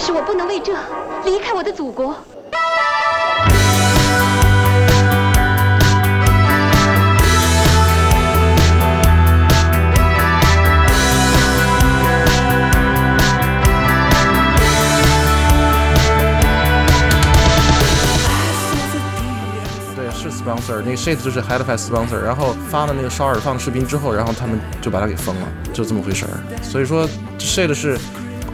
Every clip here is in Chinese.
是我不能为这离开我的祖国。对，是 sponsor，那个 shit 就是 Halifax sponsor，然后发了那个烧耳放的视频之后，然后他们就把他给封了，就这么回事儿。所以说 shit 是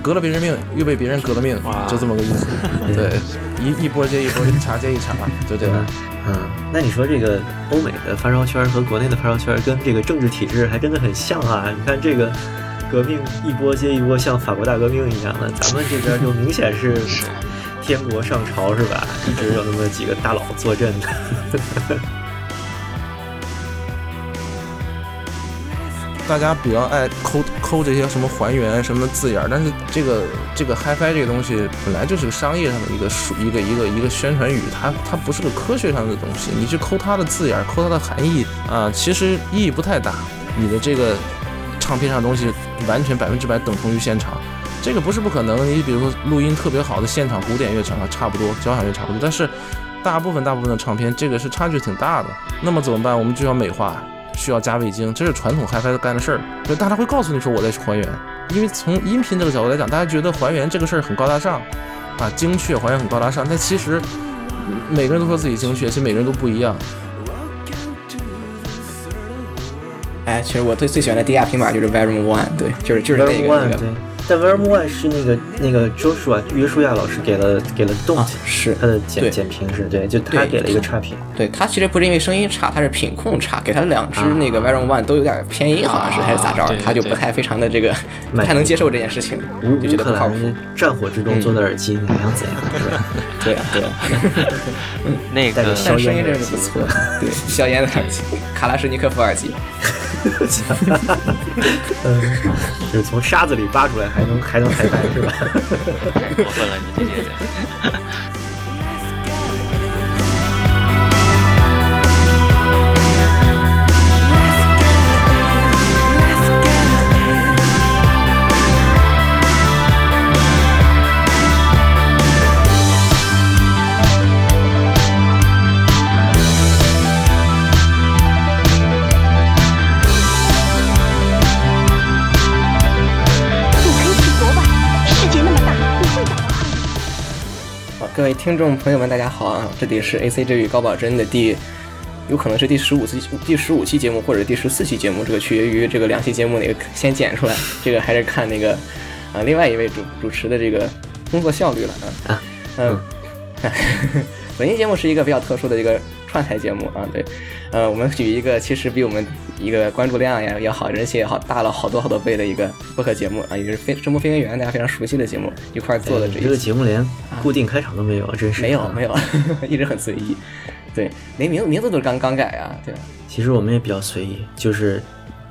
革了别人命，又被别人革了命，就这么个意思。对，一一波接一波，一茬接一茬，就这样。嗯，那你说这个欧美的发烧圈和国内的发烧圈跟这个政治体制还真的很像啊！你看这个革命一波接一波，像法国大革命一样的，咱们这边就明显是 天国上朝是吧？一直有那么几个大佬坐镇大家比较爱抠抠这些什么还原什么字眼儿，但是这个这个 HiFi 这个东西本来就是个商业上的一个属一个一个一个宣传语，它它不是个科学上的东西。你去抠它的字眼，抠它的含义啊，其实意义不太大。你的这个唱片上的东西完全百分之百等同于现场，这个不是不可能。你比如说录音特别好的现场古典乐场啊，差不多交响乐差不多，但是大部分大部分的唱片这个是差距挺大的。那么怎么办？我们就要美化。需要加味精，这是传统 HiFi 干的事儿。就大家会告诉你说我在还原，因为从音频这个角度来讲，大家觉得还原这个事儿很高大上，啊，精确还原很高大上。但其实每个人都说自己精确，其实每个人都不一样。哎，其实我最最喜欢的低压平板就是 Verum One，对，就是就是那个那个。但 Verum One 是那个那个 Joshua 约书亚老师给了给了 Don't，是他的简简评是对，就他给了一个差评。对他其实不是因为声音差，他是品控差，给他两只那个 Verum One 都有点偏音，好像是还是咋着，他就不太非常的这个不太能接受这件事情，就觉得不靠谱。战火之中做的耳机，你想怎样？是吧？对啊，对啊。那个但声音真是不错，对，消烟的耳机，卡拉什尼科夫耳机。嗯，就是从沙子里扒出来，还能还能抬翻，是吧？太 过分了，你这些人。位听众朋友们，大家好啊！这里是 A C 这与高保真的第，有可能是第十五次、第十五期节目，或者第十四期节目，这个取决于这个两期节目哪个先剪出来，这个还是看那个啊另外一位主主持的这个工作效率了啊。嗯，本期节目是一个比较特殊的一个串台节目啊，对，呃，我们举一个其实比我们一个关注量呀也好，人气也好，大了好多好多倍的一个播客节目啊，也是飞声波飞行员大家非常熟悉的节目一块做的这这个节目连固定开场都没有，真是没有没有，一直很随意，对，连名名字都刚刚改啊，对。其实我们也比较随意，就是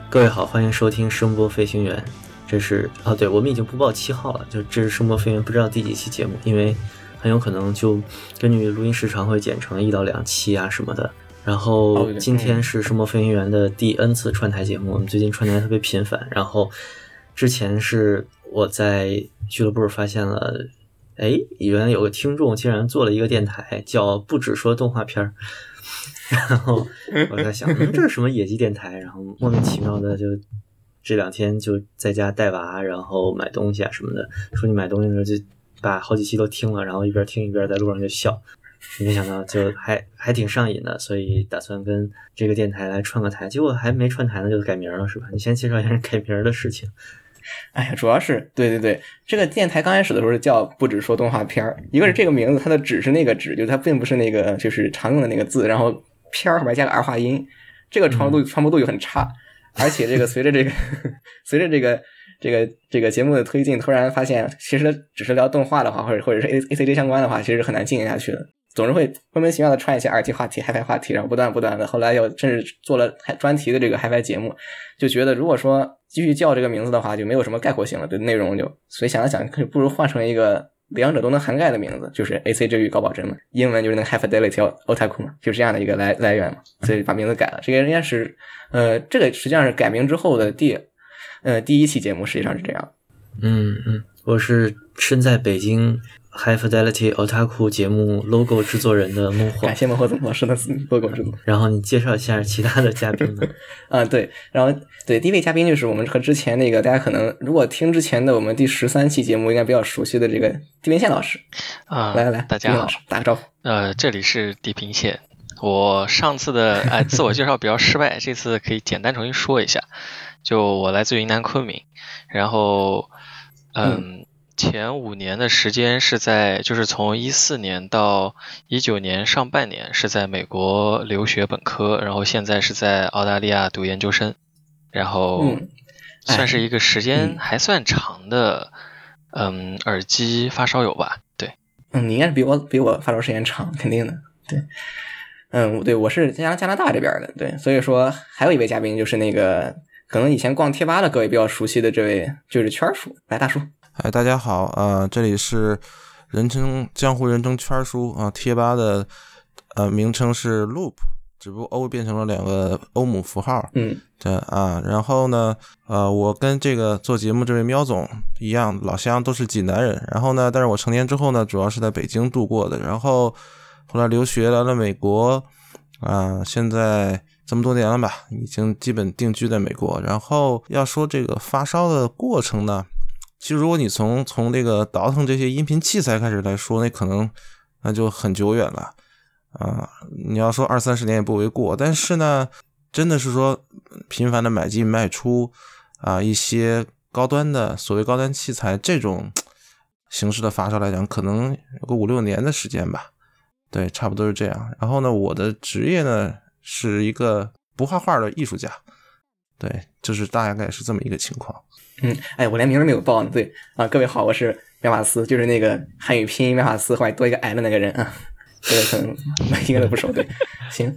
各位好，欢迎收听声波飞行员，这是啊，对我们已经不报七号了，就这是声波飞行员不知道第几期节目，因为很有可能就根据录音时长会剪成一到两期啊什么的。然后今天是声波飞行员的第 N 次串台节目，我们最近串台特别频繁。然后之前是我在俱乐部发现了，哎，原来有个听众竟然做了一个电台，叫不止说动画片儿。然后我在想，嗯这是什么野鸡电台？然后莫名其妙的就这两天就在家带娃，然后买东西啊什么的。说你买东西的时候就把好几期都听了，然后一边听一边在路上就笑。没想到就还还挺上瘾的，所以打算跟这个电台来串个台，结果还没串台呢就改名了，是吧？你先介绍一下改名的事情。哎呀，主要是对对对，这个电台刚开始的时候叫不止说动画片儿，一个是这个名字，它的“只”是那个“只”，就是它并不是那个就是常用的那个字，然后“片”后面加个儿化音，这个传播度传播度就很差，而且这个随着这个 随着这个这个这个节目的推进，突然发现其实只是聊动画的话，或者或者是 A A C J 相关的话，其实很难进行下去的。总是会莫名其妙的串一些耳机话题、嗨 i 话题，然后不断不断的，后来又甚至做了专题的这个嗨 i 节目，就觉得如果说继续叫这个名字的话，就没有什么概括性了，对内容就，所以想了想，不如换成一个两者都能涵盖的名字，就是 AC 之语高保真嘛，英文就是那个 High Fidelity Otaku 嘛，就这样的一个来来源嘛，所以把名字改了。这个应该是，呃，这个实际上是改名之后的第，呃，第一期节目实际上是这样。嗯嗯，我是身在北京 High Fidelity Otaku 节目 logo 制作人的孟获感。谢孟获总老师的 logo 制作。然后你介绍一下其他的嘉宾呢？啊，对，然后对第一位嘉宾就是我们和之前那个大家可能如果听之前的我们第十三期节目应该比较熟悉的这个地平线老师，啊、来来来，大家好老师，打个招呼。呃，这里是地平线。我上次的哎自我介绍比较失败，这次可以简单重新说一下。就我来自云南昆明，然后嗯，前五年的时间是在就是从一四年到一九年上半年是在美国留学本科，然后现在是在澳大利亚读研究生，然后算是一个时间嗯还算长的嗯耳机发烧友吧，对。嗯，你应该是比我比我发烧时间长，肯定的。对，嗯，对，我是加加拿大这边的，对，所以说还有一位嘉宾就是那个可能以前逛贴吧的各位比较熟悉的这位，就是圈儿叔，来大叔。哎，大家好，呃，这里是人称江湖人称圈儿叔啊，贴吧的呃名称是 Loop，只不过 O 变成了两个欧姆符号，嗯对啊，然后呢，呃，我跟这个做节目这位喵总一样，老乡都是济南人。然后呢，但是我成年之后呢，主要是在北京度过的。然后后来留学来了美国，啊、现在这么多年了吧，已经基本定居在美国。然后要说这个发烧的过程呢，其实如果你从从这个倒腾这些音频器材开始来说，那可能那就很久远了。啊，你要说二三十年也不为过，但是呢，真的是说频繁的买进卖出啊，一些高端的所谓高端器材这种形式的发烧来讲，可能有个五六年的时间吧，对，差不多是这样。然后呢，我的职业呢是一个不画画的艺术家，对，就是大概是这么一个情况。嗯，哎，我连名儿都没有报呢。对啊，各位好，我是妙法斯，就是那个汉语拼音妙法斯后来多一个 i 的那个人啊，这个可能应该都不熟。对，行。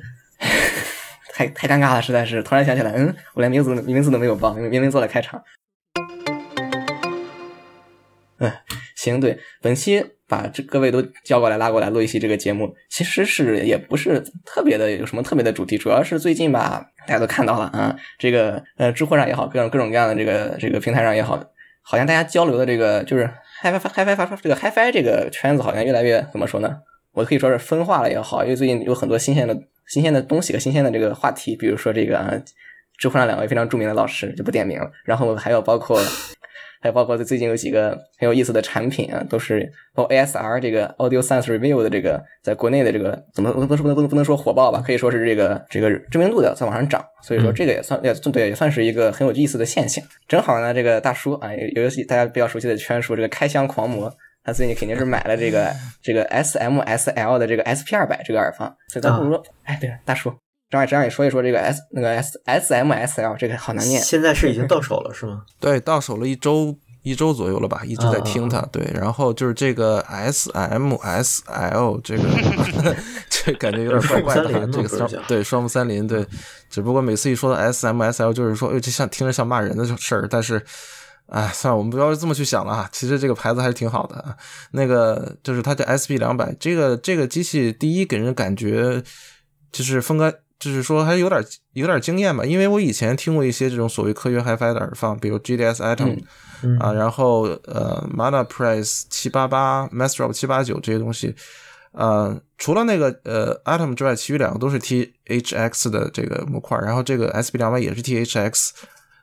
太太尴尬了，实在是突然想起来，嗯，我连名字名字都没有报，明明做了开场。嗯，行，对，本期把这各位都叫过来拉过来录一期这个节目，其实是也不是特别的有什么特别的主题，主要是最近吧，大家都看到了啊，这个呃知乎上也好，各种各种各样的这个这个平台上也好，好像大家交流的这个就是 HiFi HiFi 这个 HiFi 这个圈子好像越来越怎么说呢？我可以说是分化了也好，因为最近有很多新鲜的新鲜的东西和新鲜的这个话题，比如说这个啊，知乎上两位非常著名的老师就不点名了，然后还有包括。还有包括最近有几个很有意思的产品啊，都是包括 ASR 这个 Audio Science Review 的这个，在国内的这个怎么不能不能不能不能说火爆吧，可以说是这个这个知名度的在往上涨，所以说这个也算也对也算是一个很有意思的现象。正好呢，这个大叔啊，有有大家比较熟悉的圈叔，这个开箱狂魔，他最近肯定是买了这个这个 SMSL 的这个 SP 二百这个耳放，所以咱不如说，哎，对了，大叔。张张也说一说这个 S 那个 S S M S L 这个好难念，现在是已经到手了是吗？对，到手了一周一周左右了吧，一直在听它。对，然后就是这个 S M S L 这个，这感觉有点怪怪的哈。这个双对双木三林对，只不过每次一说到 S M S L，就是说，哎，这像听着像骂人的事儿，但是。哎，算了，我们不要这么去想了啊。其实这个牌子还是挺好的啊。那个就是它叫 S B 两百，这个这个机器第一给人感觉就是风格。就是说还有点有点经验吧，因为我以前听过一些这种所谓科学 HiFi 的耳放，比如 GDS Atom、嗯、啊，然后呃 Mana Press 七八八、Master 七八九这些东西，呃，除了那个呃 Atom 之外，其余两个都是 THX 的这个模块，然后这个 SB 两百也是 THX，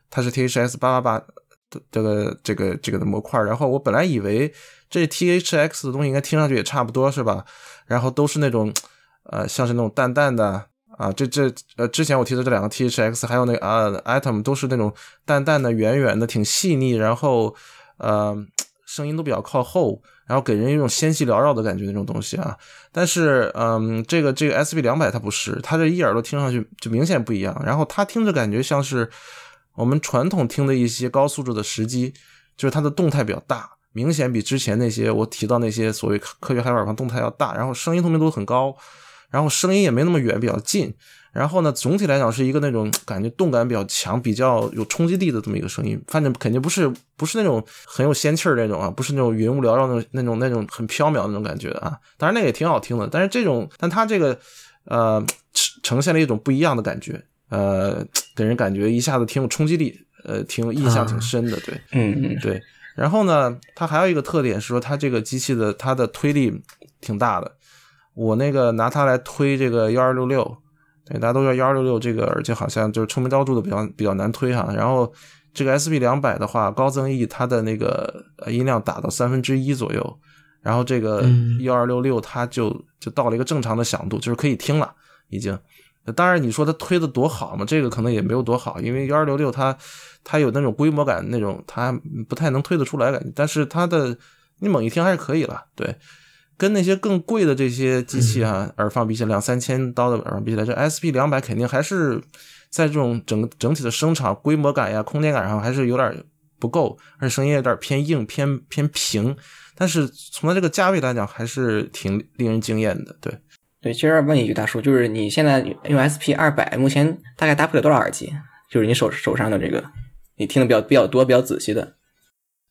它是 THX 八八八的这个这个这个的模块，然后我本来以为这 THX 的东西应该听上去也差不多是吧？然后都是那种呃像是那种淡淡的。啊，这这呃，之前我提的这两个 THX 还有那个啊 Atom 都是那种淡淡的、圆圆的，挺细腻，然后呃声音都比较靠后，然后给人一种纤细缭绕的感觉那种东西啊。但是嗯，这个这个 SB 两百它不是，它这一耳朵听上去就明显不一样，然后它听着感觉像是我们传统听的一些高素质的时机，就是它的动态比较大，明显比之前那些我提到那些所谓科学海耳放动态要大，然后声音透明度很高。然后声音也没那么远，比较近。然后呢，总体来讲是一个那种 感觉动感比较强、比较有冲击力的这么一个声音。反正肯定不是不是那种很有仙气儿那种啊，不是那种云雾缭绕那种那种那种很飘渺那种感觉啊。当然那个也挺好听的，但是这种，但它这个呃呈现了一种不一样的感觉，呃，给人感觉一下子挺有冲击力，呃，挺有印象挺深的。对，嗯嗯，对。然后呢，它还有一个特点是说，它这个机器的它的推力挺大的。我那个拿它来推这个幺二六六，对，大家都知道幺二六六这个耳机好像就是臭名昭著的比较比较难推哈。然后这个 SP 两百的话，高增益它的那个音量打到三分之一左右，然后这个幺二六六它就就到了一个正常的响度，就是可以听了已经。当然你说它推的多好嘛，这个可能也没有多好，因为幺二六六它它有那种规模感，那种它不太能推得出来感觉，但是它的你猛一听还是可以了，对。跟那些更贵的这些机器啊，耳放比起来，两三千刀的耳放比起来，这 SP 两百肯定还是在这种整整体的声场规模感呀、空间感上还是有点不够，而且声音有点偏硬、偏偏平。但是从它这个价位来讲，还是挺令人惊艳的。对，对，其实问一句大叔，就是你现在用 SP 二百，目前大概搭配了多少耳机？就是你手手上的这个，你听的比较比较多、比较仔细的。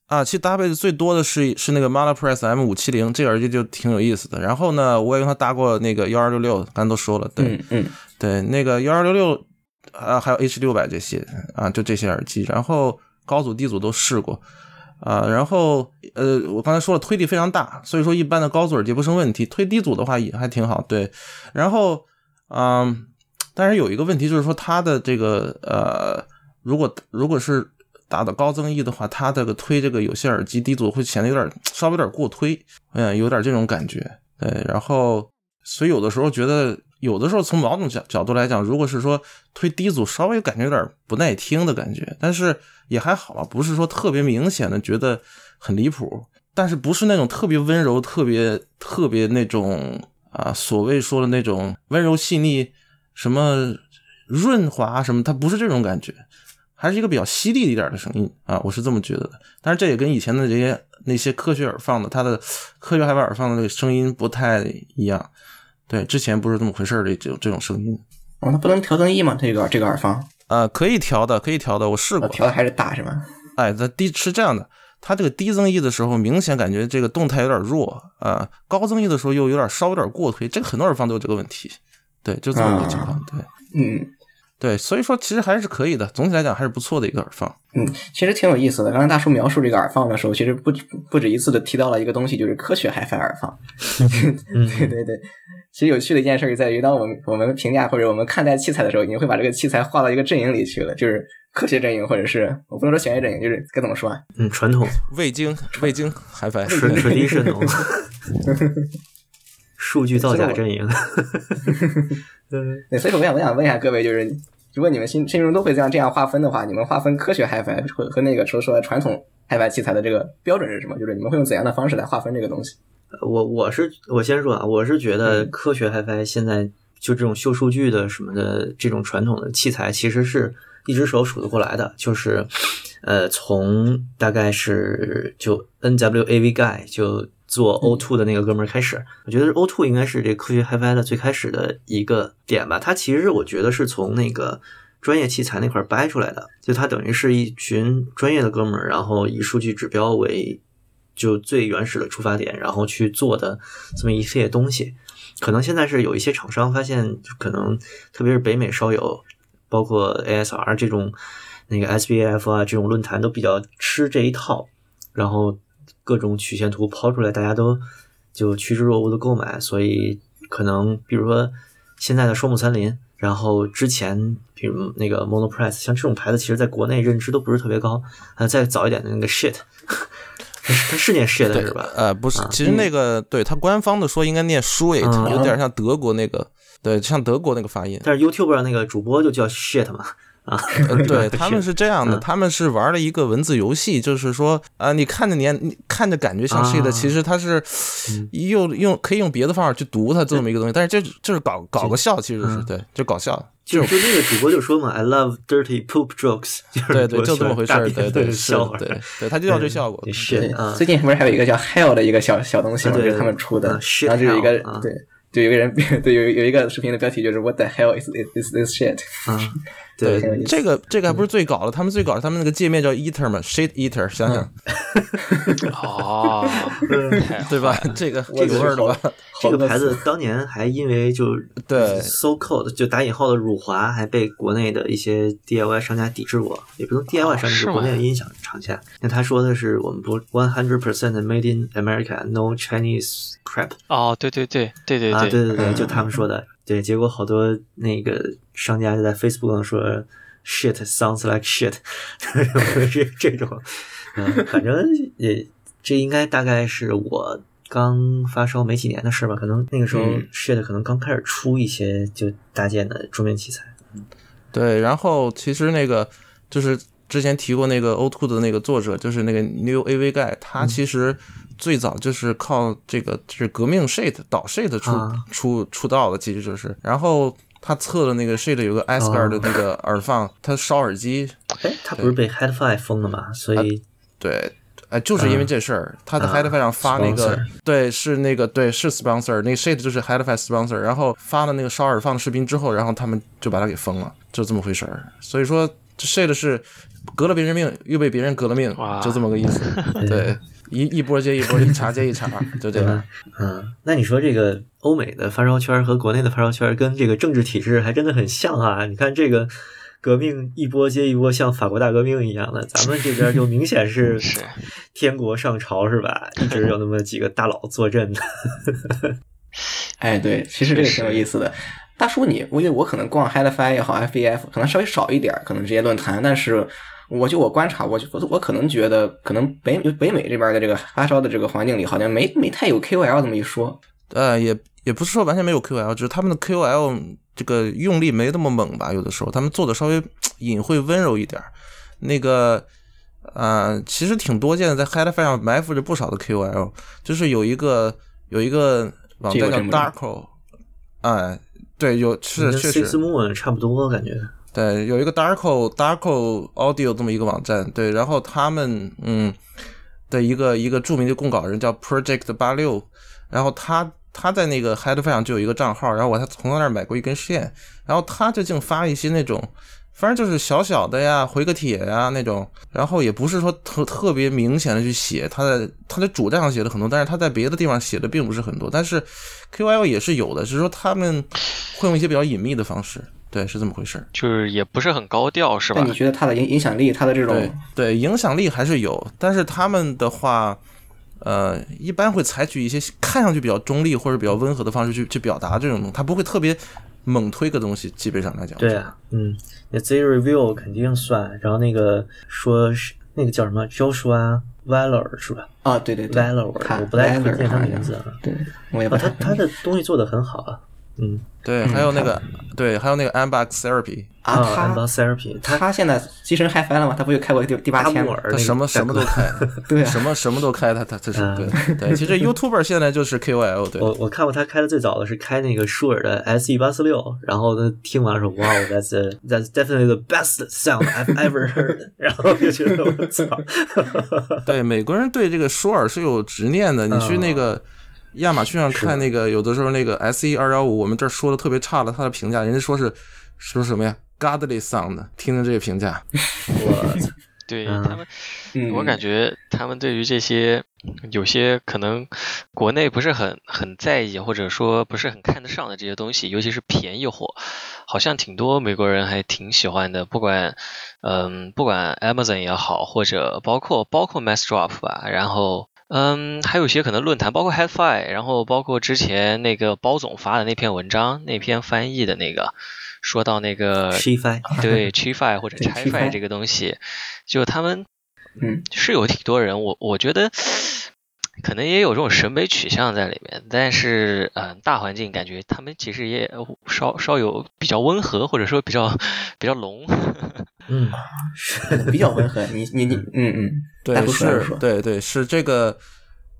啊，其实搭配的最多的是是那个 Malapress M 五七零，这个耳机就挺有意思的。然后呢，我也用它搭过那个幺二六六，刚才都说了，对，嗯嗯，对，那个幺二六六啊，还有 H 六百这些啊，就这些耳机。然后高组低组都试过啊。然后呃，我刚才说了，推力非常大，所以说一般的高组耳机不成问题。推低组的话也还挺好，对。然后嗯，但是有一个问题就是说它的这个呃，如果如果是打的高增益的话，它这个推这个有线耳机低阻会显得有点稍微有点过推，嗯，有点这种感觉。对，然后所以有的时候觉得，有的时候从某种角角度来讲，如果是说推低阻，稍微感觉有点不耐听的感觉，但是也还好吧，不是说特别明显的觉得很离谱，但是不是那种特别温柔、特别特别那种啊，所谓说的那种温柔细腻、什么润滑什么，它不是这种感觉。还是一个比较犀利一点的声音啊，我是这么觉得的。但是这也跟以前的这些那些科学耳放的，它的科学海外耳放的那个声音不太一样。对，之前不是这么回事的这种这种声音。哦，它不能调增益吗？这个这个耳放？呃，可以调的，可以调的，我试过。调的还是大是吗？哎，它低是这样的，它这个低增益的时候，明显感觉这个动态有点弱啊；高增益的时候又有点稍有点过推。这个很多耳放都有这个问题。对，就这么个情况。对，嗯。对，所以说其实还是可以的，总体来讲还是不错的一个耳放。嗯，其实挺有意思的。刚才大叔描述这个耳放的时候，其实不不止一次的提到了一个东西，就是科学 HiFi 耳放。对对对，其实有趣的一件事在于，当我们我们评价或者我们看待器材的时候，你会把这个器材划到一个阵营里去了，就是科学阵营，或者是我不能说玄学阵营，就是该怎么说啊？嗯，传统味精味精 HiFi 纯纯低渗浓，数据造假阵营。对，所以说我想我想问一下各位，就是。如果你们心心中都会这样这样划分的话，你们划分科学 HiFi 和和那个说说传统 HiFi 器材的这个标准是什么？就是你们会用怎样的方式来划分这个东西？我我是我先说啊，我是觉得科学 HiFi 现在就这种秀数据的什么的这种传统的器材，其实是一只手数得过来的。就是呃，从大概是就 NWAV Guy 就做 O2 的那个哥们儿开始，我觉得 O2 应该是这科学 HiFi 的最开始的一个点吧。它其实我觉得是从那个专业器材那块掰出来的，就它等于是一群专业的哥们儿，然后以数据指标为就最原始的出发点，然后去做的这么一系列东西。可能现在是有一些厂商发现，可能特别是北美稍有，包括 ASR 这种那个 SBF 啊这种论坛都比较吃这一套，然后。各种曲线图抛出来，大家都就趋之若鹜的购买，所以可能比如说现在的双木森林，然后之前比如那个 Monoprice，像这种牌子，其实在国内认知都不是特别高。啊，再早一点的那个 Shit，它是念 Shit 是吧？呃，不是，其实那个对它官方的说应该念 Shit，有点像德国那个，对，像德国那个发音。但是 YouTube 上那个主播就叫 Shit 嘛。啊，对他们是这样的，他们是玩了一个文字游戏，就是说，啊，你看着年，你看着感觉像 shit，其实它是用用可以用别的方法去读它这么一个东西，但是这就是搞搞个笑，其实是对，就搞笑。就就那个主播就说嘛，I love dirty poop jokes，对 对，就这么回事儿，对对是，对对，他就要这效果。是啊，最近不是还有一个叫 Hell 的一个小小东西吗？就是他们出的，然后就有一个对，就有一个人 对有有一个视频的标题就是 What the hell is is this shit？对这个这个还不是最搞的，他们最搞的，他们那个界面叫 Eater 嘛，Shit Eater，想想。哦，太对吧？这个我这个味儿的吧？这个牌子当年还因为就对，so code 就打引号的辱华，还被国内的一些 DIY 商家抵制过，也不能 DIY 商家，是国内的音响厂家。那他说的是我们不 one hundred percent made in America，no Chinese crap 哦，对对对对对啊，对。对对，嗯就他们说的。对，结果好多那个商家就在 Facebook 上说 shit sounds like shit，这 这种，嗯，反正也这应该大概是我刚发烧没几年的事吧，可能那个时候嗯。shit 可能刚开始出一些就搭建的桌面器材。对，然后其实那个就是之前提过那个 O2 的那个作者，就是那个 New AV Guy，他其实最早就是靠这个就是革命 Shade 导 Shade 出、啊。出出道的，其实就是，然后他测的那个 Shade 有个 Asgard 的那个耳放，他烧耳机，哎，他不是被 HeadFi 封了吗？所以对。哎，就是因为这事儿，他在啊 Headify 上发那个对，是那个，对，是 sponsor，那个 Shade 就是 Headify sponsor，然后发了那个烧耳放的视频之后，然后他们就把他给封了，就这么回事儿。所以说，这 Shade 是革了别人命，又被别人革了命，就这么个意思。对，一一波接一波，一茬接一茬，就这样。嗯，那你说这个欧美的发烧圈和国内的发烧圈跟这个政治体制还真的很像啊！你看这个革命一波接一波，像法国大革命一样的，咱们这边就明显是 是天国上朝是吧？一直有那么几个大佬坐镇的。哎，对，其实这个挺有意思的。大叔你，我因为我可能逛 HiFi 也好，FBF 可能稍微少一点，可能这些论坛，但是我就我观察，我就我我可能觉得，可能北北美这边的这个发烧的这个环境里，好像没没太有 KOL 这么一说。呃，也也不是说完全没有 KOL，就是他们的 KOL 这个用力没那么猛吧，有的时候他们做的稍微隐晦温柔一点儿。那个，呃，其实挺多见的，在 HiFi 上埋伏着不少的 KOL，就是有一个有一个网站叫 Darko，哎，对，有是跟确 Six 实，Moon 差不多感觉。对，有一个 Darko Darko Audio 这么一个网站，对，然后他们嗯的一个一个著名的供稿人叫 Project 八六，然后他他在那个 HeadFi 上就有一个账号，然后我还从他那儿买过一根线，然后他就净发一些那种，反正就是小小的呀，回个帖呀那种，然后也不是说特特别明显的去写，他在他在主站上写的很多，但是他在别的地方写的并不是很多，但是 QL 也是有的，只是说他们会用一些比较隐秘的方式，对，是这么回事儿。就是也不是很高调，是吧那？你觉得他的影影响力，他的这种对，影响力还是有，但是他们的话，呃，一般会采取一些看上去比较中立或者比较温和的方式去去表达这种东西，他不会特别猛推个东西。基本上来讲，对啊，嗯，那 Z Review 肯定算，然后那个说是那个叫什么 Joshua Valor 是吧啊，对对对？Valor，我不太会 Valor 念他名字啊。对，我也不哦，太他他的东西做的很好啊，嗯对，还有那个对，还有那个 Ambox Therapy，啊，a 他 m b a Therapy，他他现在机身 HiFi 了吗？他不就开过第第八大天吗？他什么什么都开，对啊什么什么都开，他他这是嗯对对。其实 YouTuber 现在就是 KOL，对我我看过他开的最早的是开那个舒尔的 SE 八四六，然后他听完了说哇，That's That's definitely the best sound I've ever heard，然后就觉得我操，对，美国人对这个舒尔是有执念的。你去那个亚马逊上看那个，有的时候那个 S E 二幺五，我们这儿说的特别差了，他的评价，人家说是说什么呀？Godly sound，听听这个评价。我对嗯他们，嗯，我感觉他们对于这些有些可能国内不是很很在意，或者说不是很看得上的这些东西，尤其是便宜货，好像挺多美国人还挺喜欢的。不管嗯，不管 Amazon 也好，或者包括包括 Mass Drop 吧，然后。嗯，还有一些可能论坛，包括 HiFi，然后包括之前那个包总发的那篇文章，那篇翻译的那个，说到那个 e 对 f i 或者 对 ChiFi Chi-Fi 这个东西，就他们嗯是有挺多人，我我觉得可能也有这种审美取向在里面，但是嗯、呃大环境感觉他们其实也稍稍有比较温和，或者说比较比较浓。嗯，比较温和。你你你，嗯嗯，大对，是对对是这个，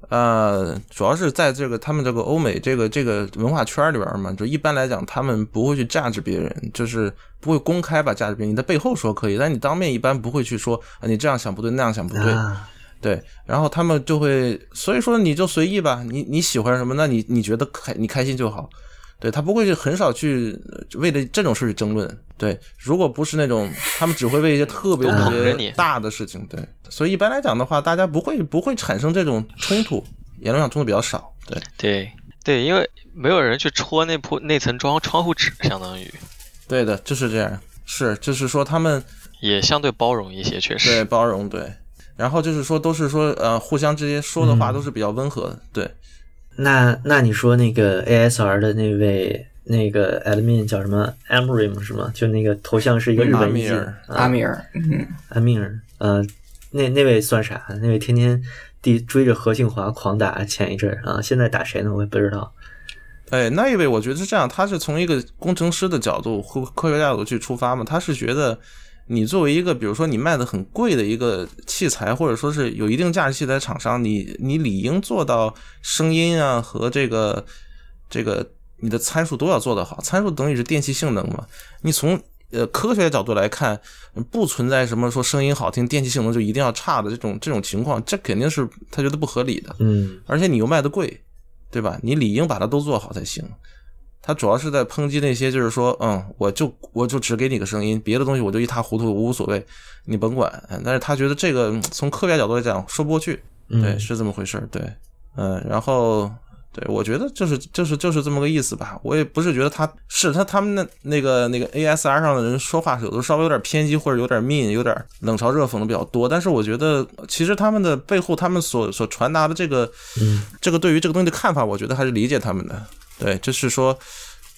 呃，主要是在这个他们这个欧美这个这个文化圈里边嘛，就一般来讲，他们不会去价值别人，就是不会公开吧价值别人。你在背后说可以，但你当面一般不会去说啊，你这样想不对，那样想不对。啊，对，然后他们就会，所以说你就随意吧，你你喜欢什么，那你你觉得开你开心就好。对他不会去很少去呃为了这种事去争论。对，如果不是那种，他们只会为一些特别大的事情。对，所以一般来讲的话，大家不会不会产生这种冲突，言论上冲突比较少。对，对对，因为没有人去戳那铺那层窗窗户纸，相当于对的，就是这样。是，就是说他们也相对包容一些，确实对。包容对，然后就是说都是说呃互相之间说的话嗯都是比较温和的。对，那那你说那个 ASR 的那位那个 admin 叫什么 Amrim 是吗？就那个头像是一个日本译进阿米尔啊阿米尔，嗯，阿米尔，呃，那那位算啥？那位天天地追着何庆华狂打，前一阵儿啊，现在打谁呢？我也不知道。哎，那一位我觉得是这样，他是从一个工程师的角度或科学家角度去出发嘛，他是觉得你作为一个比如说你卖的很贵的一个器材，或者说是有一定价值器材厂商，你你理应做到声音啊和这个这个你的参数都要做得好，参数等于是电器性能嘛，你从呃科学角度来看，不存在什么说声音好听，电器性能就一定要差的这种这种情况，这肯定是他觉得不合理的。嗯而且你又卖的贵，对吧？你理应把它都做好才行。他主要是在抨击那些，就是说，嗯，我就我就只给你个声音，别的东西我就一塌糊涂，我无所谓，你甭管。嗯但是他觉得这个嗯从科学角度来讲说不过去，嗯，对，是这么回事儿，对，嗯，然后对我觉得就是就是就是这么个意思吧。我也不是觉得他是他他们那那个那个 ASR 上的人说话有的稍微有点偏激或者有点 mean，有点冷嘲热讽的比较多。但是我觉得其实他们的背后他们所所传达的这个嗯这个对于这个东西的看法，我觉得还是理解他们的。对，就是说，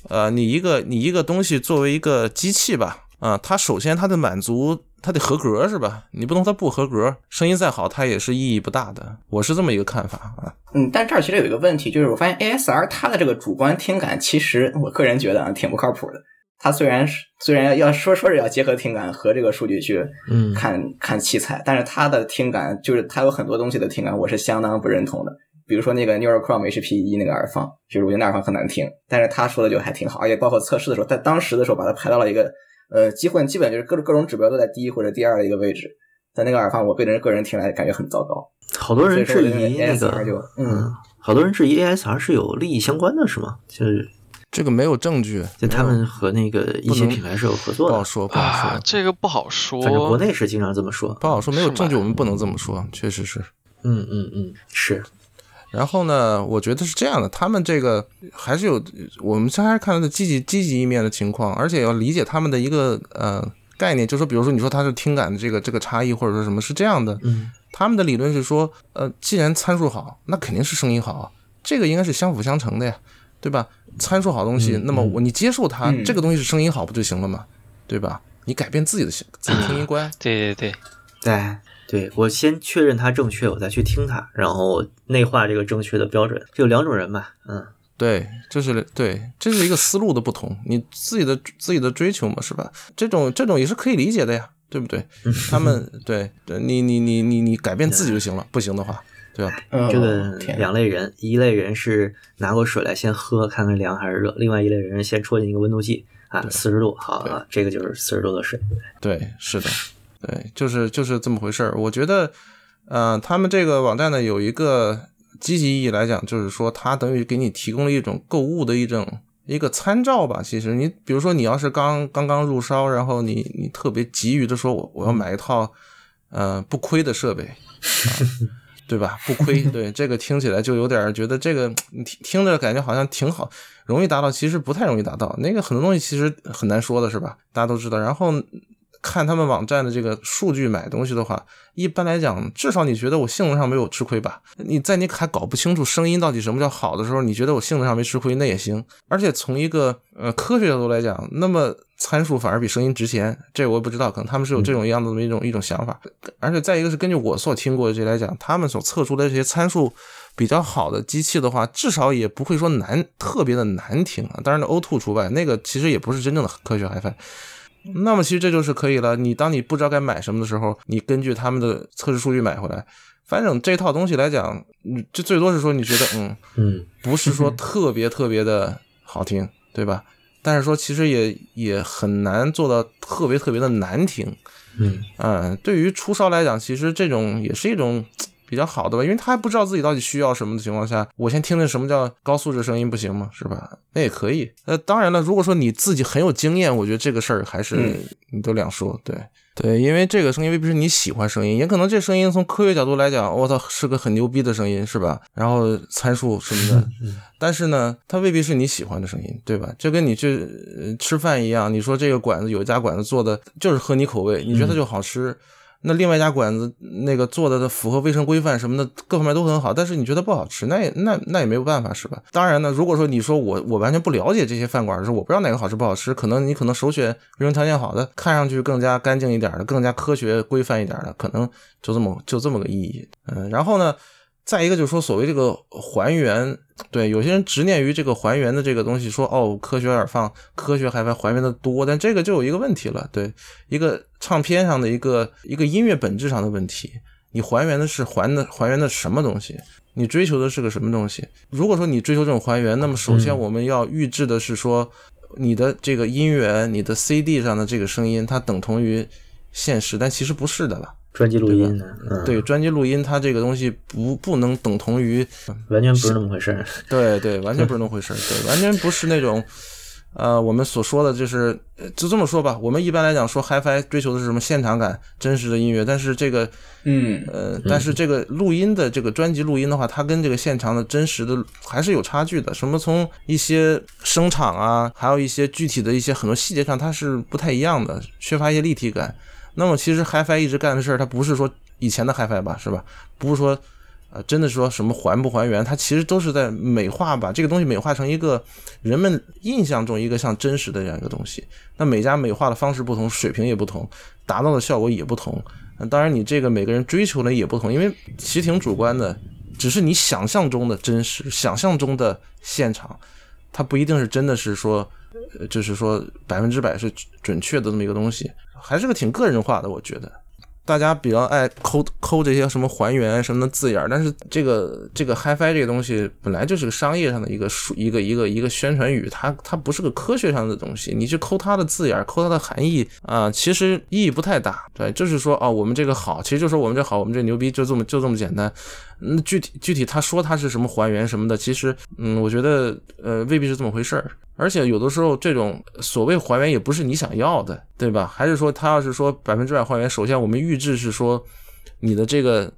呃，你一个你一个东西作为一个机器吧，啊、它首先它的满足它得合格是吧？你不能它不合格，声音再好它也是意义不大的。我是这么一个看法啊。嗯，但这儿其实有一个问题，就是我发现 ASR 它的这个主观听感，其实我个人觉得啊挺不靠谱的。它虽然是虽然要要说说是要结合听感和这个数据去嗯看看器材，但是它的听感就是它有很多东西的听感，我是相当不认同的。比如说那个 Neurochrome HP 一那个耳放，就是我觉得那耳放很难听，但是他说的就还挺好，而且包括测试的时候，在当时的时候把它排到了一个呃，基本基本就是各各种指标都在第一或者第二的一个位置。但那个耳放我个人个人听来感觉很糟糕，好多人质疑那 ASR 就个，嗯，好多人质疑 ASR 是有利益相关的，是吗？就是这个没有证据，就他们和那个一些品牌是有合作的，不好说，不好啊说，，这个不好说。反正国内是经常这么说。不好说，没有证据，我们不能这么说，确实是。嗯嗯嗯，是，然后呢，我觉得是这样的，他们这个还是有我们还是看到的积极积极一面的情况，而且要理解他们的一个呃概念，就是说，比如说你说他是听感的这个这个差异，或者说什么是这样的，嗯。他们的理论是说，呃，既然参数好，那肯定是声音好啊，这个应该是相辅相成的呀，对吧？参数好东西，嗯那么我你接受它，嗯。这个东西是声音好不就行了嘛，对吧？你改变自己的自己 听音观，对对对，对对，我先确认它正确，我再去听它，然后内化这个正确的标准。有两种人嘛，嗯对，这是对，这是一个思路的不同，你自己的自己的追求嘛，是吧？这种这种也是可以理解的呀，对不对？他们对对，你你你你你改变自己就行了，不行的话，对吧？嗯这个两类人，一类人是拿过水来先喝，看看凉还是热；另外一类人先戳进一个温度计啊，四十度，好啊，这个就是四十度的水。对，是的，对，就是就是这么回事儿。我觉得，呃，他们这个网站呢有一个积极意义来讲，就是说它等于给你提供了一种购物的一种一个参照吧。其实你比如说你要是刚刚刚入烧，然后你你特别急于的说我我要买一套呃不亏的设备。啊对吧？不亏，对 这个听起来就有点儿觉得这个你听听着感觉好像挺好，容易达到，其实不太容易达到。那个很多东西其实很难说的，是吧？大家都知道。然后看他们网站的这个数据买东西的话，一般来讲，至少你觉得我性能上没有吃亏吧？你在你还搞不清楚声音到底什么叫好的时候，你觉得我性能上没吃亏，那也行。而且从一个呃科学角度来讲，那么参数反而比声音值钱，这我也不知道，可能他们是有这种样子的一种一种想法。而且再一个是根据我所听过的这来讲，他们所测出的这些参数比较好的机器的话，至少也不会说难特别的难听啊。当然，O2 除外，那个其实也不是真正的科学 HiFi。那么其实这就是可以了。你当你不知道该买什么的时候，你根据他们的测试数据买回来。反正这套东西来讲，嗯，这最多是说你觉得嗯，嗯 不是说特别特别的好听，对吧？但是说其实也也很难做到特别特别的难听。嗯嗯，对于初烧来讲，其实这种也是一种比较好的吧，因为他还不知道自己到底需要什么的情况下，我先听听什么叫高素质声音不行吗？是吧？那也可以。呃，当然了，如果说你自己很有经验，我觉得这个事儿还是你都两说。对对，因为这个声音未必是你喜欢声音，也可能这声音从科学角度来讲，我操是个很牛逼的声音，是吧？然后参数什么的，但是呢，它未必是你喜欢的声音，对吧？就跟你去吃饭一样，你说这个馆子有一家馆子做的就是合你口味，你觉得就好吃。那另外一家馆子那个做的符合卫生规范什么的，各方面都很好，但是你觉得不好吃，那也那那也没有办法，是吧？当然呢，如果说你说我我完全不了解这些饭馆的时候，我不知道哪个好吃不好吃，可能你可能首选卫生条件好的，看上去更加干净一点的，更加科学规范一点的，可能就这么就这么个意义。嗯，然后呢？再一个就是说，所谓这个还原，对有些人执念于这个还原的这个东西，说哦，科学耳放，科学还还还原的多，但这个就有一个问题了，对一个唱片上的一个一个音乐本质上的问题，你还原的是还的还原的什么东西？你追求的是个什么东西？如果说你追求这种还原，那么首先我们要预制的是说，你的这个音源，你的 CD 上的这个声音，它等同于现实，但其实不是的了。专辑录音的，对专辑录音，它这个东西不不能等同于，完全不是那么回事儿。对对，完全不是那么回事儿。对，完全不是那种，呃，我们所说的就是，就这么说吧。我们一般来讲说，HiFi 追求的是什么现场感、真实的音乐。但是这个，嗯呃，但是这个录音的这个专辑录音的话，它跟这个现场的真实的还是有差距的。什么从一些声场啊，还有一些具体的一些很多细节上，它是不太一样的，缺乏一些立体感。那么其实 HiFi 一直干的事儿，它不是说以前的 HiFi 吧，是吧？不是说，呃，真的说什么还不还原，它其实都是在美化，把这个东西美化成一个人们印象中一个像真实的这样一个东西。那每家美化的方式不同，水平也不同，达到的效果也不同。那当然，你这个每个人追求的也不同，因为其实挺主观的，只是你想象中的真实，想象中的现场，它不一定是真的是说，呃，就是说百分之百是准确的这么一个东西。还是个挺个人化的，我觉得，大家比较爱抠抠这些什么还原什么的字眼儿但是这个这个 HiFi 这个东西本来就是个商业上的一个一个一个一个宣传语，它它不是个科学上的东西，你去抠它的字眼儿抠它的含义啊，其实意义不太大。对，就是说哦，我们这个好，其实就说我们这好，我们这牛逼，就这么就这么简单。嗯，具体具体他说他是什么还原什么的，其实嗯，我觉得呃未必是这么回事儿。而且有的时候，这种所谓还原也不是你想要的，对吧？还是说他要是说百分之百还原，首先我们预制是说你的这个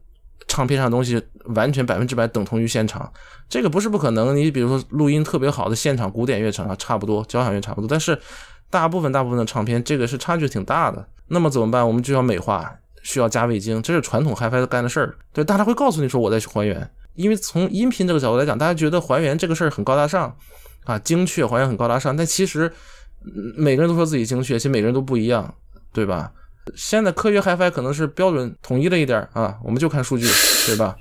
唱片上的东西完全百分之百等同于现场，这个不是不可能。你比如说录音特别好的现场古典乐场差不多，交响乐差不多，但是大部分大部分的唱片这个是差距挺大的。那么怎么办？我们就要美化，需要加味精，这是传统 HiFi 干的事儿。对，大家会告诉你说我在还原，因为从音频这个角度来讲，大家觉得还原这个事儿很高大上。啊，精确还原很高大上，但其实每个人都说自己精确，其实每个人都不一样，对吧？现在科学 HiFi 可能是标准统一了一点啊，我们就看数据，对吧？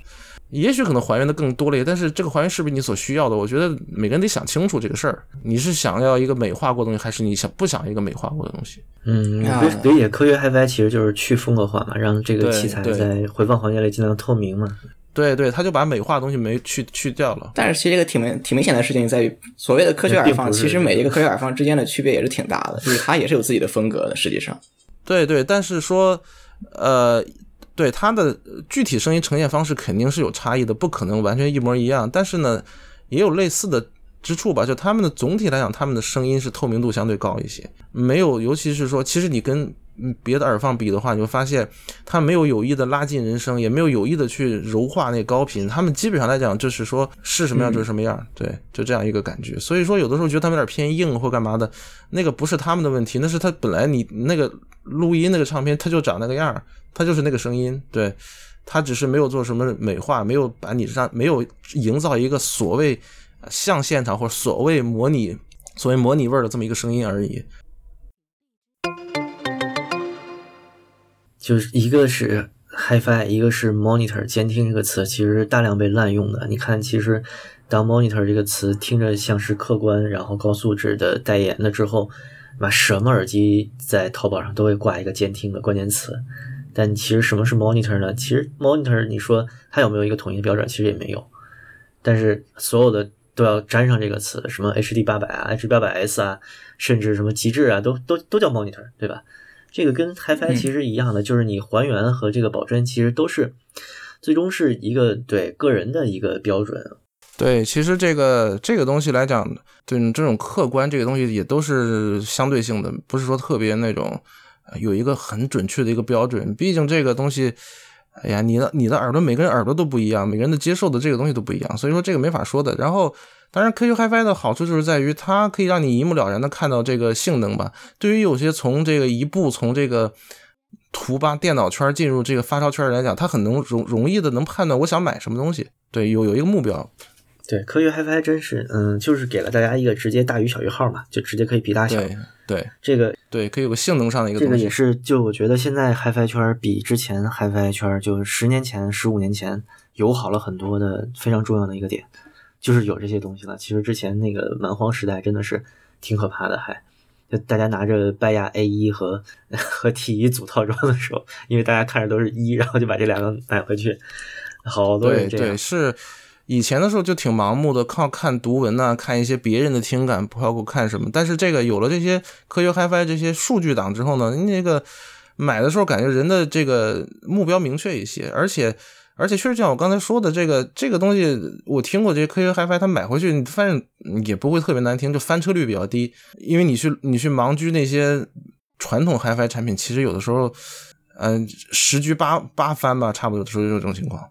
也许可能还原的更多了一些，但是这个还原是不是你所需要的？我觉得每个人得想清楚这个事儿。你是想要一个美化过的东西，还是你想不想一个美化过的东西？嗯，理解科学 HiFi 其实就是去风格化嘛，让这个器材在回放环节里尽量透明嘛。对对，他就把美化的东西没去去掉了。但是其实这个挺明挺明显的事情在于，所谓的科学耳放，其实每一个科学耳放之间的区别也是挺大的，就是它也是有自己的风格的。实际上，对对，但是说，呃，对它的具体声音呈现方式肯定是有差异的，不可能完全一模一样。但是呢，也有类似的之处吧？就他们的总体来讲，他们的声音是透明度相对高一些，没有，尤其是说，其实你跟。嗯，别的耳放比的话，你会发现它没有有意的拉近人声，也没有有意的去柔化那高频。他们基本上来讲，就是说是什么样就是什么样，对，就这样一个感觉。所以说，有的时候觉得他们有点偏硬或干嘛的，那个不是他们的问题，那是他本来你那个录音那个唱片，它就长那个样，它就是那个声音，对，它只是没有做什么美化，没有把你让没有营造一个所谓像现场或者所谓模拟所谓模拟味儿的这么一个声音而已。就是一个是 HiFi，一个是 Monitor 监听这个词，其实大量被滥用的。你看，其实当 Monitor 这个词听着像是客观，然后高素质的代言了之后，妈什么耳机在淘宝上都会挂一个监听的关键词。但其实什么是 Monitor 呢？其实 Monitor 你说它有没有一个统一的标准？其实也没有。但是所有的都要沾上这个词，什么 HD 八百啊、HD 八百 S 啊，甚至什么极致啊，都都都叫 Monitor，对吧？这个跟 HiFi 其实一样的，就是你还原和这个保真其实都是最终是一个对个人的一个标准。对，其实这个这个东西来讲，对这种客观这个东西也都是相对性的，不是说特别那种呃有一个很准确的一个标准。毕竟这个东西，哎呀，你的你的耳朵每个人耳朵都不一样，每个人的接受的这个东西都不一样，所以说这个没法说的。然后，当然 QQ HiFi 的好处就是在于它可以让你一目了然的看到这个性能吧。对于有些从这个一步从这个图吧电脑圈进入这个发烧圈来讲，他很能容容易的能判断我想买什么东西，对，有有一个目标。对，科学 HiFi 真是，嗯，就是给了大家一个直接大于小于号嘛，就直接可以比大小。对对这个对，可以有个性能上的一个这东西。个也是，就我觉得现在 HiFi 圈比之前 HiFi 圈就是十年前、十五年前友好了很多的非常重要的一个点，就是有这些东西了。其实之前那个蛮荒时代真的是挺可怕的，还就大家拿着拜亚 A 一和 和 T 一组套装的时候，因为大家看着都是一，然后就把这两个买回去，好多人这样对，。是以前的时候就挺盲目的，靠看读文呐、看一些别人的听感，包括看什么。但是这个有了这些科学 HiFi 这些数据档之后呢，那个买的时候感觉人的这个目标明确一些，而且而且确实像我刚才说的，这个这个东西我听过这些科学 HiFi，它买回去你发现也不会特别难听，就翻车率比较低，因为你去你去盲狙那些传统 HiFi 产品，其实有的时候。嗯，十局八八翻吧，差不多的时候就有这种情况。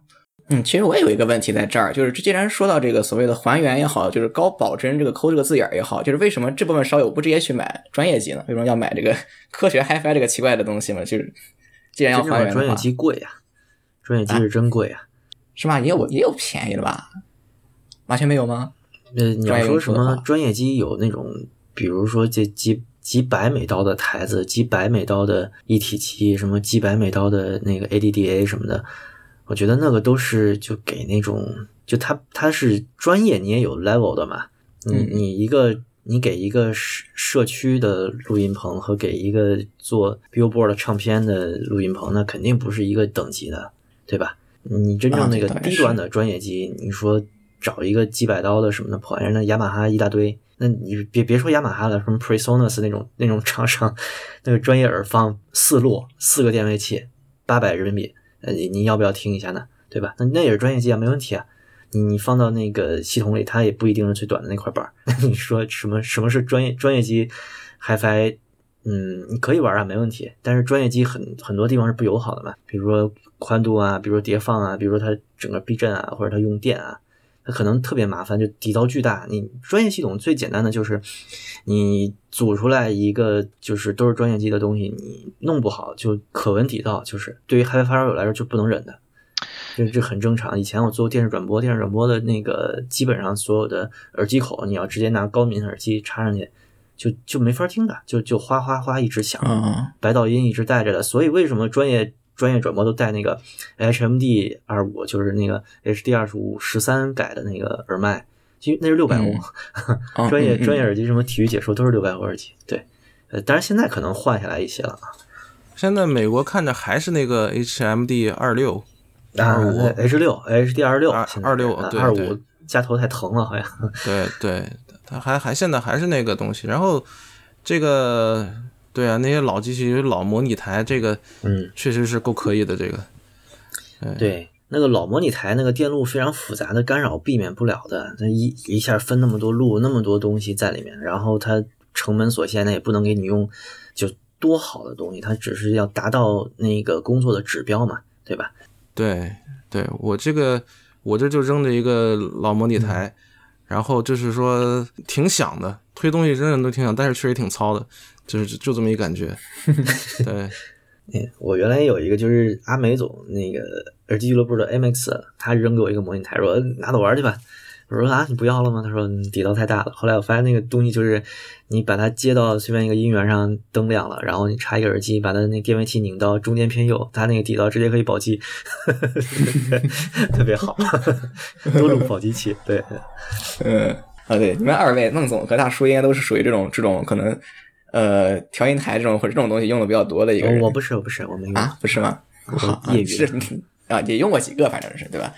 嗯，其实我也有一个问题在这儿，就是既然说到这个所谓的还原也好，就是高保真这个抠这个字眼儿也好，就是为什么这部分烧友不直接去买专业机呢？为什么要买这个 科学 HiFi 这个奇怪的东西嘛？就是既然要还原的专业机贵呀、专业机是真贵啊。是吧？也有也有便宜的吧？完全没有吗？呃，你要说什么专业机有那种，比如说这几几百美刀的台子，几百美刀的一体机，什么几百美刀的那个 ADDA 什么的，我觉得那个都是就给那种，就他他是专业，你也有 level 的嘛。你嗯你一个你给一个社社区的录音棚和给一个做 Billboard 唱片的录音棚，那肯定不是一个等级的，对吧？你真啊正那个低端的专业机，你说找一个几百刀的什么的破玩意儿，那雅马哈一大堆，那你别别说雅马哈了，什么 PreSonus 那种那种厂商，那个专业耳放四路四个电位器，八百人民币，呃，你你要不要听一下呢？对吧？那那也是专业机啊，没问题啊。你你放到那个系统里，它也不一定是最短的那块板儿。你说什么什么是专业专业机？HiFi，嗯，你可以玩啊，没问题。但是专业机很很多地方是不友好的嘛，比如说宽度啊，比如说叠放啊，比如说它整个避震啊，或者它用电啊，它可能特别麻烦，就底噪巨大。你专业系统最简单的就是你组出来一个就是都是专业机的东西，你弄不好就可闻底噪，就是对于 HiFi 发烧友来说就不能忍的。这这很正常。以前我做电视转播，电视转播的那个基本上所有的耳机口，你要直接拿高敏耳机插上去，就就没法听的，就就哗哗哗一直响，嗯，白噪音一直带着的。所以为什么专业专业转播都带那个 HMD 二五，就是那个 HD 二十五十三改的那个耳麦？其实那是六百欧，嗯专业嗯嗯专业耳机什么体育解说都是六百欧耳机。对，呃，当然现在可能换下来一些了啊。现在美国看着还是那个 HMD 二六啊二五，H 六 HD 二六二26对二五加头太疼了，好像。对对，它还还现在还是那个东西。然后这个对啊，那些老机器老模拟台，这个嗯，确实是够可以的。这个对，那个老模拟台那个电路非常复杂的干扰避免不了的，它一一下分那么多路，那么多东西在里面，然后它成本所限，它也不能给你用就多好的东西，它只是要达到那个工作的指标嘛，对吧？对对，我这个我这就扔着一个老模拟台，然后就是说挺响的，推东西真的都挺响，但是确实挺糙的，就是就这么一感觉。对，嗯，我原来有一个就是阿美总那个耳机俱乐部的 MX，他扔给我一个模拟台，说拿走玩去吧。我说啊，你不要了吗？他说嗯底噪太大了。后来我发现那个东西就是你把它接到随便一个音源上，灯亮了，然后你插一个耳机，把它那电位器拧到中间偏右，它那个底噪直接可以保击，特别好，多路保机器。对，嗯，啊，对，你们二位孟总和大叔应该都是属于这种这种可能，呃，调音台这种或者这种东西用的比较多的一个人。我不是我不是我没用，啊，不是吗？好，业余 是啊，也用过几个，反正是对吧？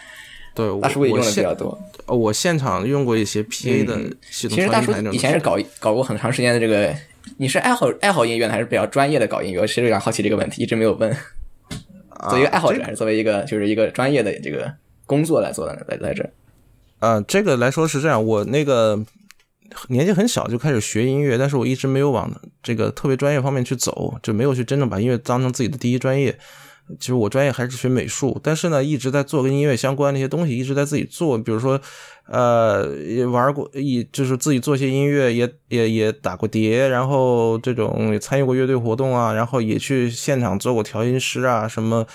对，大叔也用的比较多。呃我现场用过一些 PA 的嗯系统其实大叔以前是搞搞过很长时间的这个，你是爱好爱好音乐呢，还是比较专业的搞音乐？我其实有点好奇这个问题，一直没有问。作为一个爱好者，这还是作为一个就是一个专业的这个工作来做的呢？在在这儿，啊，这个来说是这样，我那个年纪很小就开始学音乐，但是我一直没有往这个特别专业方面去走，就没有去真正把音乐当成自己的第一专业。其实我专业还是学美术，但是呢，一直在做跟音乐相关的一些东西，一直在自己做，比如说，呃，也玩过一就是自己做些音乐，也也也打过碟，然后这种也参与过乐队活动啊，然后也去现场做过调音师啊，什么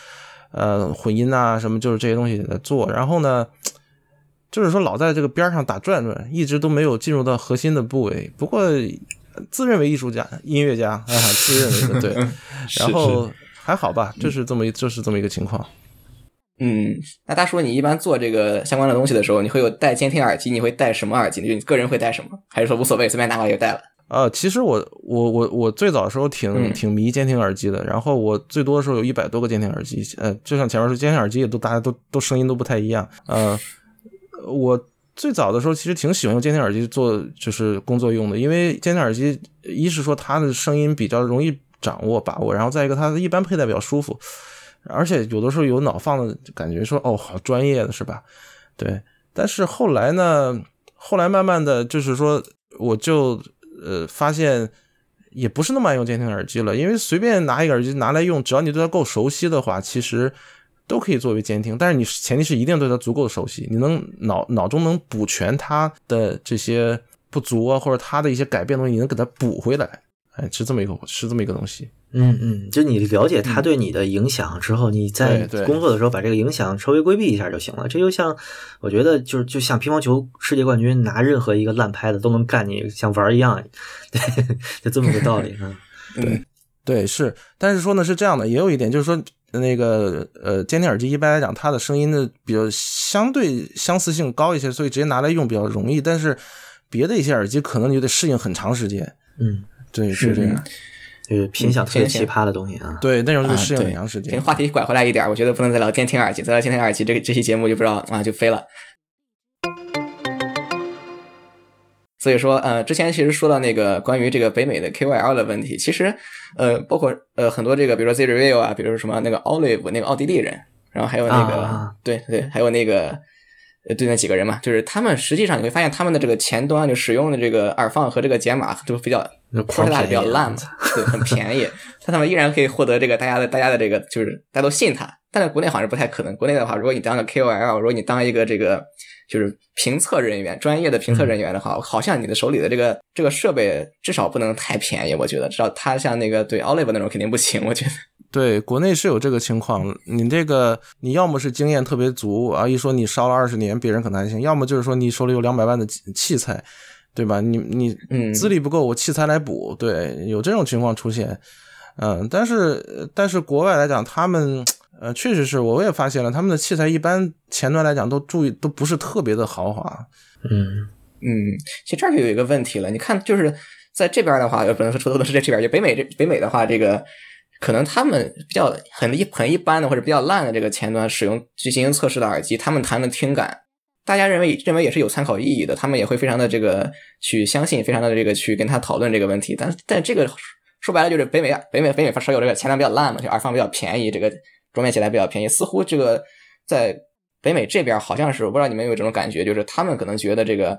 呃混音啊，什么就是这些东西也在做，然后呢。就是说，老在这个边上打转转，一直都没有进入到核心的部位。不过，自认为艺术家、音乐家啊，自认为的对，然后还好吧，就是这么一，就是这么一个情况。嗯，那大叔，你一般做这个相关的东西的时候，你会有戴监听耳机？你会戴什么耳机？就你个人会戴什么？还是说无所谓，随便拿过来就戴了？呃，其实我我我我最早的时候挺嗯挺迷监听耳机的，然后我最多的时候有一百多个监听耳机，呃，就像前面说，监听耳机也都大家都都声音都不太一样，呃，我最早的时候其实挺喜欢用监听耳机做就是工作用的，因为监听耳机一是说它的声音比较容易掌握把握，然后再一个它一般佩戴比较舒服，而且有的时候有脑放的感觉说哦好专业的是吧？对，但是后来呢，后来慢慢的就是说我就呃发现。也不是那么爱用监听耳机了，因为随便拿一个耳机拿来用，只要你对它够熟悉的话，其实都可以作为监听。但是你前提是一定对它足够熟悉，你能脑脑中能补全它的这些不足啊，或者它的一些改变的东西，你能给它补回来。哎，是这么一个是这么一个东西。嗯嗯，就你了解它对你的影响之后，你在对对工作的时候把这个影响稍微规避一下就行了。这就像我觉得就是就像乒乓球世界冠军拿任何一个烂拍子都能干你像玩一样，对，就这么个道理。嗯，对，是，但是说呢是这样的，也有一点就是说，那个呃，监听耳机一般来讲，它的声音的比较相对相似性高一些，所以直接拿来用比较容易。但是别的一些耳机可能你就得适应很长时间。嗯，对，是这样。就是偏向特别奇葩的东西啊。对，那种就啊，适应很长时间行，。话题拐回来一点，我觉得不能再聊监听耳机，再聊监听耳机，这个这期节目就不知道啊就飞了。所以说，呃，之前其实说到那个关于这个北美的 KOL 的问题，其实，呃，包括呃很多这个，比如说 Z Review 啊，比如说什么那个 Olive 那个奥地利人，然后还有那个，啊对对，还有那个，呃，对那几个人嘛，就是他们实际上你会发现他们的这个前端就使用的这个耳放和这个解码都比较那说实在的比较烂嘛，对，很便宜，但他们依然可以获得这个大家的大家的这个就是大家都信他，但在国内好像是不太可能。国内的话，如果你当个 KOL，如果你当一个这个就是评测人员，专业的评测人员的话，好像你的手里的这个这个设备至少不能太便宜，我觉得至少它像那个对 Olive 那种肯定不行，我觉得。对，国内是有这个情况。你这个，你要么是经验特别足啊，一说你烧了二十年，别人可能还行；要么就是说你手里有两百万的器器材，对吧？你你嗯资历不够，我器材来补，对，有这种情况出现。嗯，但是但是国外来讲，他们呃确实是我也发现了，他们的器材一般前端来讲都注意都不是特别的豪华。嗯嗯，其实这儿就有一个问题了。你看，就是在这边的话，不能说说的是在这边，就北美这北美的话，这个可能他们比较很一很一般的或者比较烂的这个前端使用去进行测试的耳机，他们谈的听感，大家认为认为也是有参考意义的，他们也会非常的这个去相信，非常的这个去跟他讨论这个问题。但但这个说白了就是北美北美北美稍有这个前端比较烂嘛，就耳放比较便宜，这个桌面起来比较便宜，似乎这个在北美这边好像是我不知道你们有没有这种感觉，就是他们可能觉得这个。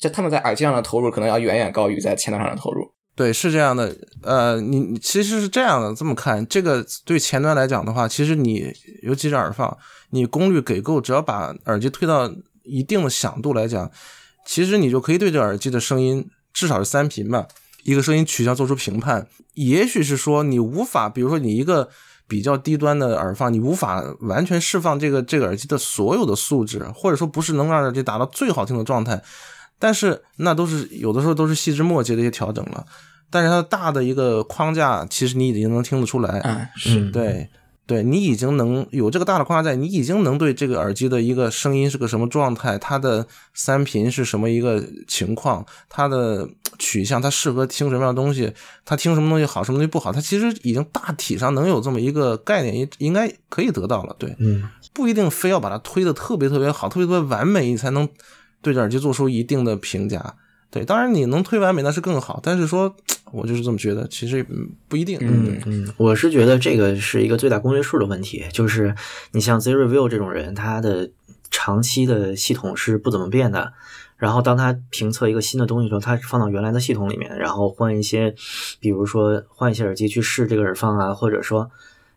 就他们在耳机上的投入可能要远远高于在前端上的投入。对，是这样的。呃，你其实是这样的，这么看，这个对前端来讲的话，其实你尤其是耳放，你功率给够，只要把耳机推到一定的响度来讲，其实你就可以对这耳机的声音，至少是三频吧，一个声音取向做出评判。也许是说你无法，比如说你一个比较低端的耳放，你无法完全释放这个这个耳机的所有的素质，或者说不是能让耳机达到最好听的状态。但是那都是有的时候都是细枝末节的一些调整了，但是它大的一个框架，其实你已经能听得出来，啊，是，嗯，对，对你已经能有这个大的框架在，你已经能对这个耳机的一个声音是个什么状态，它的三频是什么一个情况，它的取向，它适合听什么样的东西，它听什么东西好，什么东西不好，它其实已经大体上能有这么一个概念，应应该可以得到了，对，嗯不一定非要把它推的特别特别好，特别特别完美，你才能对这耳机做出一定的评价。对，当然你能推完美那是更好，但是说我就是这么觉得，其实嗯不一定。嗯，嗯，我是觉得这个是一个最大公约数的问题，就是你像 Z Review 这种人，他的长期的系统是不怎么变的。然后当他评测一个新的东西的时候，他放到原来的系统里面，然后换一些，比如说换一些耳机去试这个耳放啊，或者说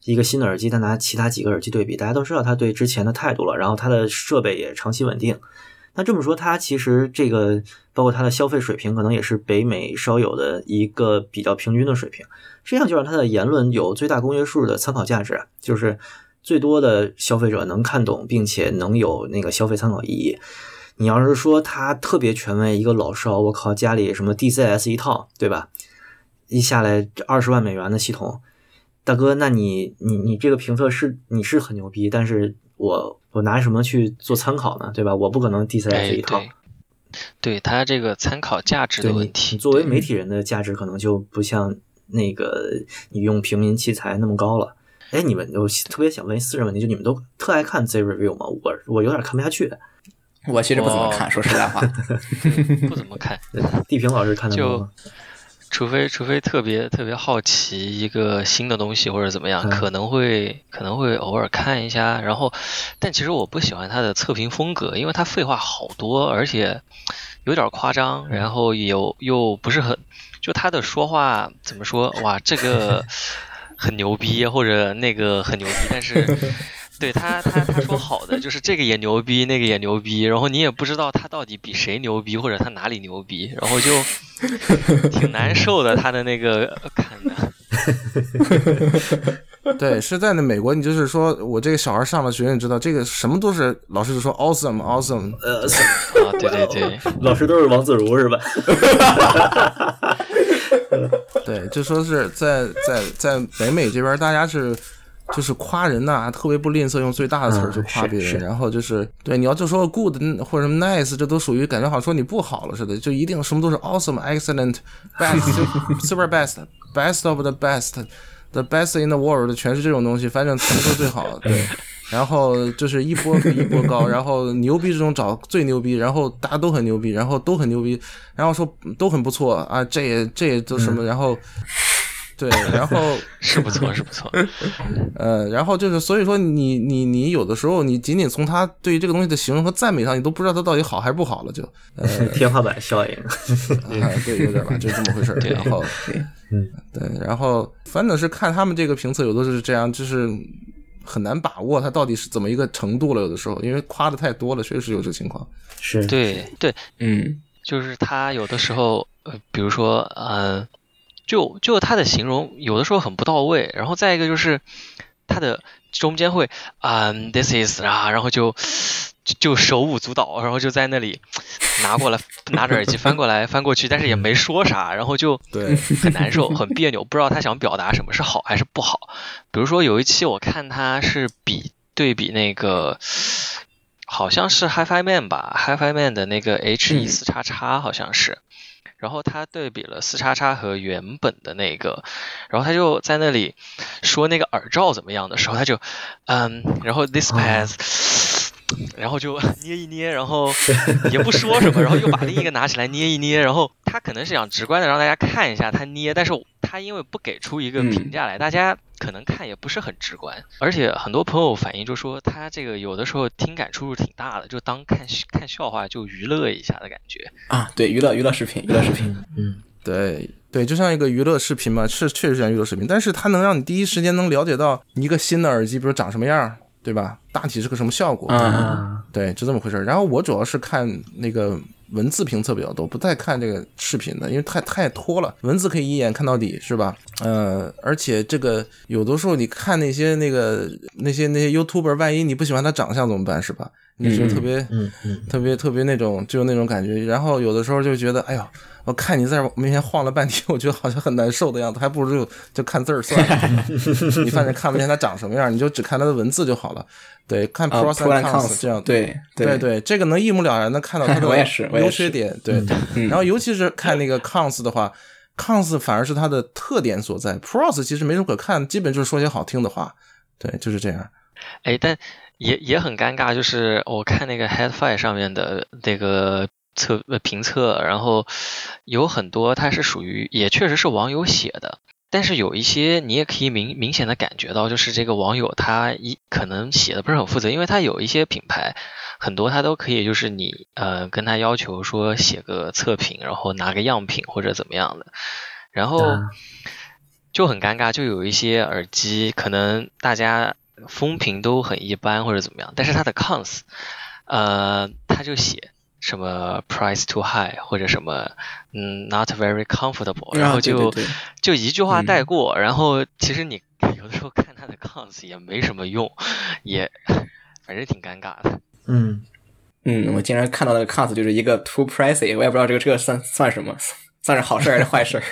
一个新的耳机，他拿其他几个耳机对比，大家都知道他对之前的态度了，然后他的设备也长期稳定。那这么说，它其实这个包括它的消费水平，可能也是北美稍有的一个比较平均的水平。这样就让他的言论有最大公约数的参考价值，就是最多的消费者能看懂，并且能有那个消费参考意义。你要是说他特别权威，一个老少，我靠，家里什么 DCS 一套，对吧？一下来二十万美元的系统，大哥，那你你你这个评测是你是很牛逼，但是我我拿什么去做参考呢？对吧？我不可能 DCS 哎，一套。对，对他这个参考价值的问题，你作为媒体人的价值可能就不像那个你用平民器材那么高了。哎，你们我特别想问一私人问题，就你们都特爱看 Z review 吗？我我有点看不下去。我其实不怎么看，说实在话。不怎么看，地平老师看的多吗？除非除非特别特别好奇一个新的东西或者怎么样，嗯可能会可能会偶尔看一下。然后，但其实我不喜欢他的测评风格，因为他废话好多，而且有点夸张，然后有又不是很，就他的说话怎么说？哇，这个 很牛逼，或者那个很牛逼，但是。对他，他他说好的就是这个也牛逼，那个也牛逼，然后你也不知道他到底比谁牛逼，或者他哪里牛逼，然后就 挺难受的。他的那个看的，对，是在那美国，你就是说我这个小孩上了学，你知道这个什么都是老师就说 awesome awesome，呃，啊，对对对，老师都是王自如是吧？对，就说是在在在北美这边，大家是就是夸人呐、特别不吝啬用最大的词儿嗯去夸别人，是是然后就是对你要就说 good 或者什么 nice，这都属于感觉好像说你不好了似的，就一定什么都是 awesome、excellent、best、super best best of the best the best in the world，全是这种东西，反正全都最好，对。然后就是一波比一波高，然后牛逼这种找最牛逼，然后大家都很牛逼，然后都很牛逼，然后说都很不错啊，这也这也都什么，然后对，然后 是不错，是不错。呃，然后就是所以说你你你有的时候你仅仅从他对于这个东西的形容和赞美上，你都不知道他到底好还是不好了，就呃 天花板效应。啊，对，有点吧，就这么回事。对然后，嗯，对，然后反正是看他们这个评测，有的是这样，就是很难把握它到底是怎么一个程度了。有的时候，因为夸的太多了，确实有这情况。是，对对，嗯，就是他有的时候，呃，比如说，呃，就就他的形容有的时候很不到位，然后再一个就是他的中间会，嗯、t h i s is 啊，然后就就就手舞足蹈，然后就在那里拿过来拿着耳机翻过来翻过去，但是也没说啥，然后就对很难受，很别扭，不知道他想表达什么是好还是不好。比如说有一期我看他是比对比那个。好像是 HiFi Man 吧，HiFi Man 的那个 H E 嗯四叉叉好像是，然后他对比了四叉叉和原本的那个，然后他就在那里说那个耳罩怎么样的时候，他就嗯，然后 this pass，、然后就 捏一捏，然后也不说什么，然后又把另一个拿起来捏一捏，然后他可能是想直观的让大家看一下他捏，但是他因为不给出一个评价来，大家可能看也不是很直观，而且很多朋友反映就说他这个有的时候听感出入挺大的，就当看看笑话就娱乐一下的感觉。啊，对，娱乐娱乐视频，娱乐视频，嗯，对对，就像一个娱乐视频嘛，是确实像娱乐视频，但是它能让你第一时间能了解到一个新的耳机，比如长什么样，对吧？大体是个什么效果，对，就这么回事儿。然后我主要是看那个文字评测比较多，不太看这个视频的，因为太太拖了。文字可以一眼看到底，是吧？呃，而且这个有的时候你看那些那个那些那些 YouTuber，万一你不喜欢他长相怎么办，是吧？你就特别嗯嗯，特别特别那种，就有那种感觉。然后有的时候就觉得，哎呦，我看你在我面前晃了半天，我觉得好像很难受的样子，还不如就就看字儿算了。你反正看不见他长什么样，你就只看他的文字就好了。对，看啊 pros，pro and cons 这样。对对对，这个能一目了然的看到它 的优缺点。对，然后尤其是看那个 cons 的话，cons 反而是它的特点所在。pros 其实没什么可看，基本就是说些好听的话。对，就是这样。哎，但也也很尴尬，就是我看那个 HeadFi 上面的那个测呃评测，然后有很多它是属于也确实是网友写的，但是有一些你也可以明明显的感觉到，就是这个网友他一可能写的不是很负责，因为他有一些品牌很多他都可以就是你呃跟他要求说写个测评，然后拿个样品或者怎么样的，然后啊就很尴尬，就有一些耳机可能大家风评都很一般或者怎么样，但是它的 cons，呃，他就写什么 price too high 或者什么嗯 not very comfortable，然后啊对就、对对就一句话带嗯过，然后其实你 有的时候看他的 cons 也没什么用，也 反正挺尴尬的。嗯，嗯，我竟然看到那个 cons 就是一个 too pricey，我也不知道这个这个算算什么，算是好事还是坏事儿。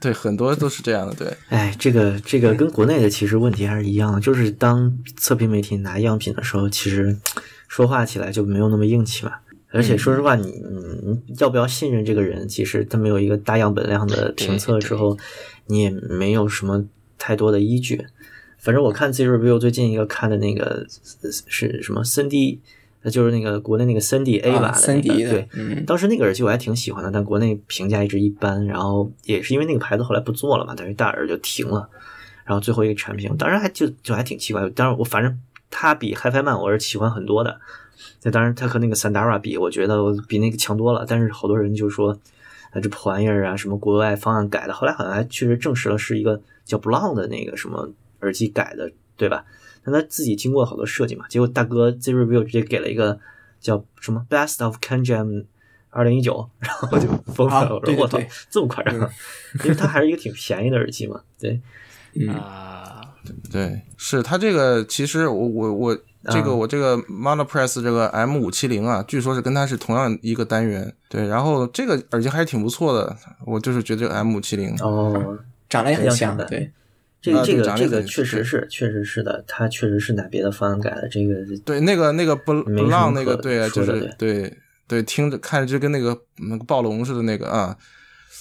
对，很多都是这样的，对，哎，这个这个跟国内的其实问题还是一样的，就是当测评媒体拿样品的时候，其实说话起来就没有那么硬气嘛。而且说实话，你你你要不要信任这个人？其实他没有一个大样本量的评测之后，你也没有什么太多的依据。反正我看 Z Review 最近一个看的那个是什么森迪，就是那个国内那个森迪 A 吧、啊森迪的对，嗯当时那个耳机我还挺喜欢的，但国内评价一直一般，然后也是因为那个牌子后来不做了嘛，等于大耳就停了，然后最后一个产品，当然还就就还挺奇怪，当然我反正它比 HiFi Man 我是喜欢很多的，那当然它和那个 Sandara 比，我觉得我比那个强多了，但是好多人就说，啊这破玩意儿啊，什么国外方案改的，后来好像还确实证实了是一个叫 Blond 的那个什么耳机改的，对吧？但他自己经过好多设计嘛，结果大哥 Z Review 直接给了一个叫什么 Best of Kanjam 二零一九，然后我就疯了，啊我说我操这么夸张？因为它还是一个挺便宜的耳机嘛，对，嗯。啊、对，是它这个其实我我我这个啊我这个 Monopress 这个 M 五七零啊，据说是跟它是同样一个单元，对，然后这个耳机还是挺不错的，我就是觉得这个 M 五七零，哦，长得也很像，的对，这个这个这个确实是确实是的，他确实是拿别的方案改的，这个对，那个那个不不浪那个对啊，就是对对，听着看着就跟那个那个暴龙似的那个啊。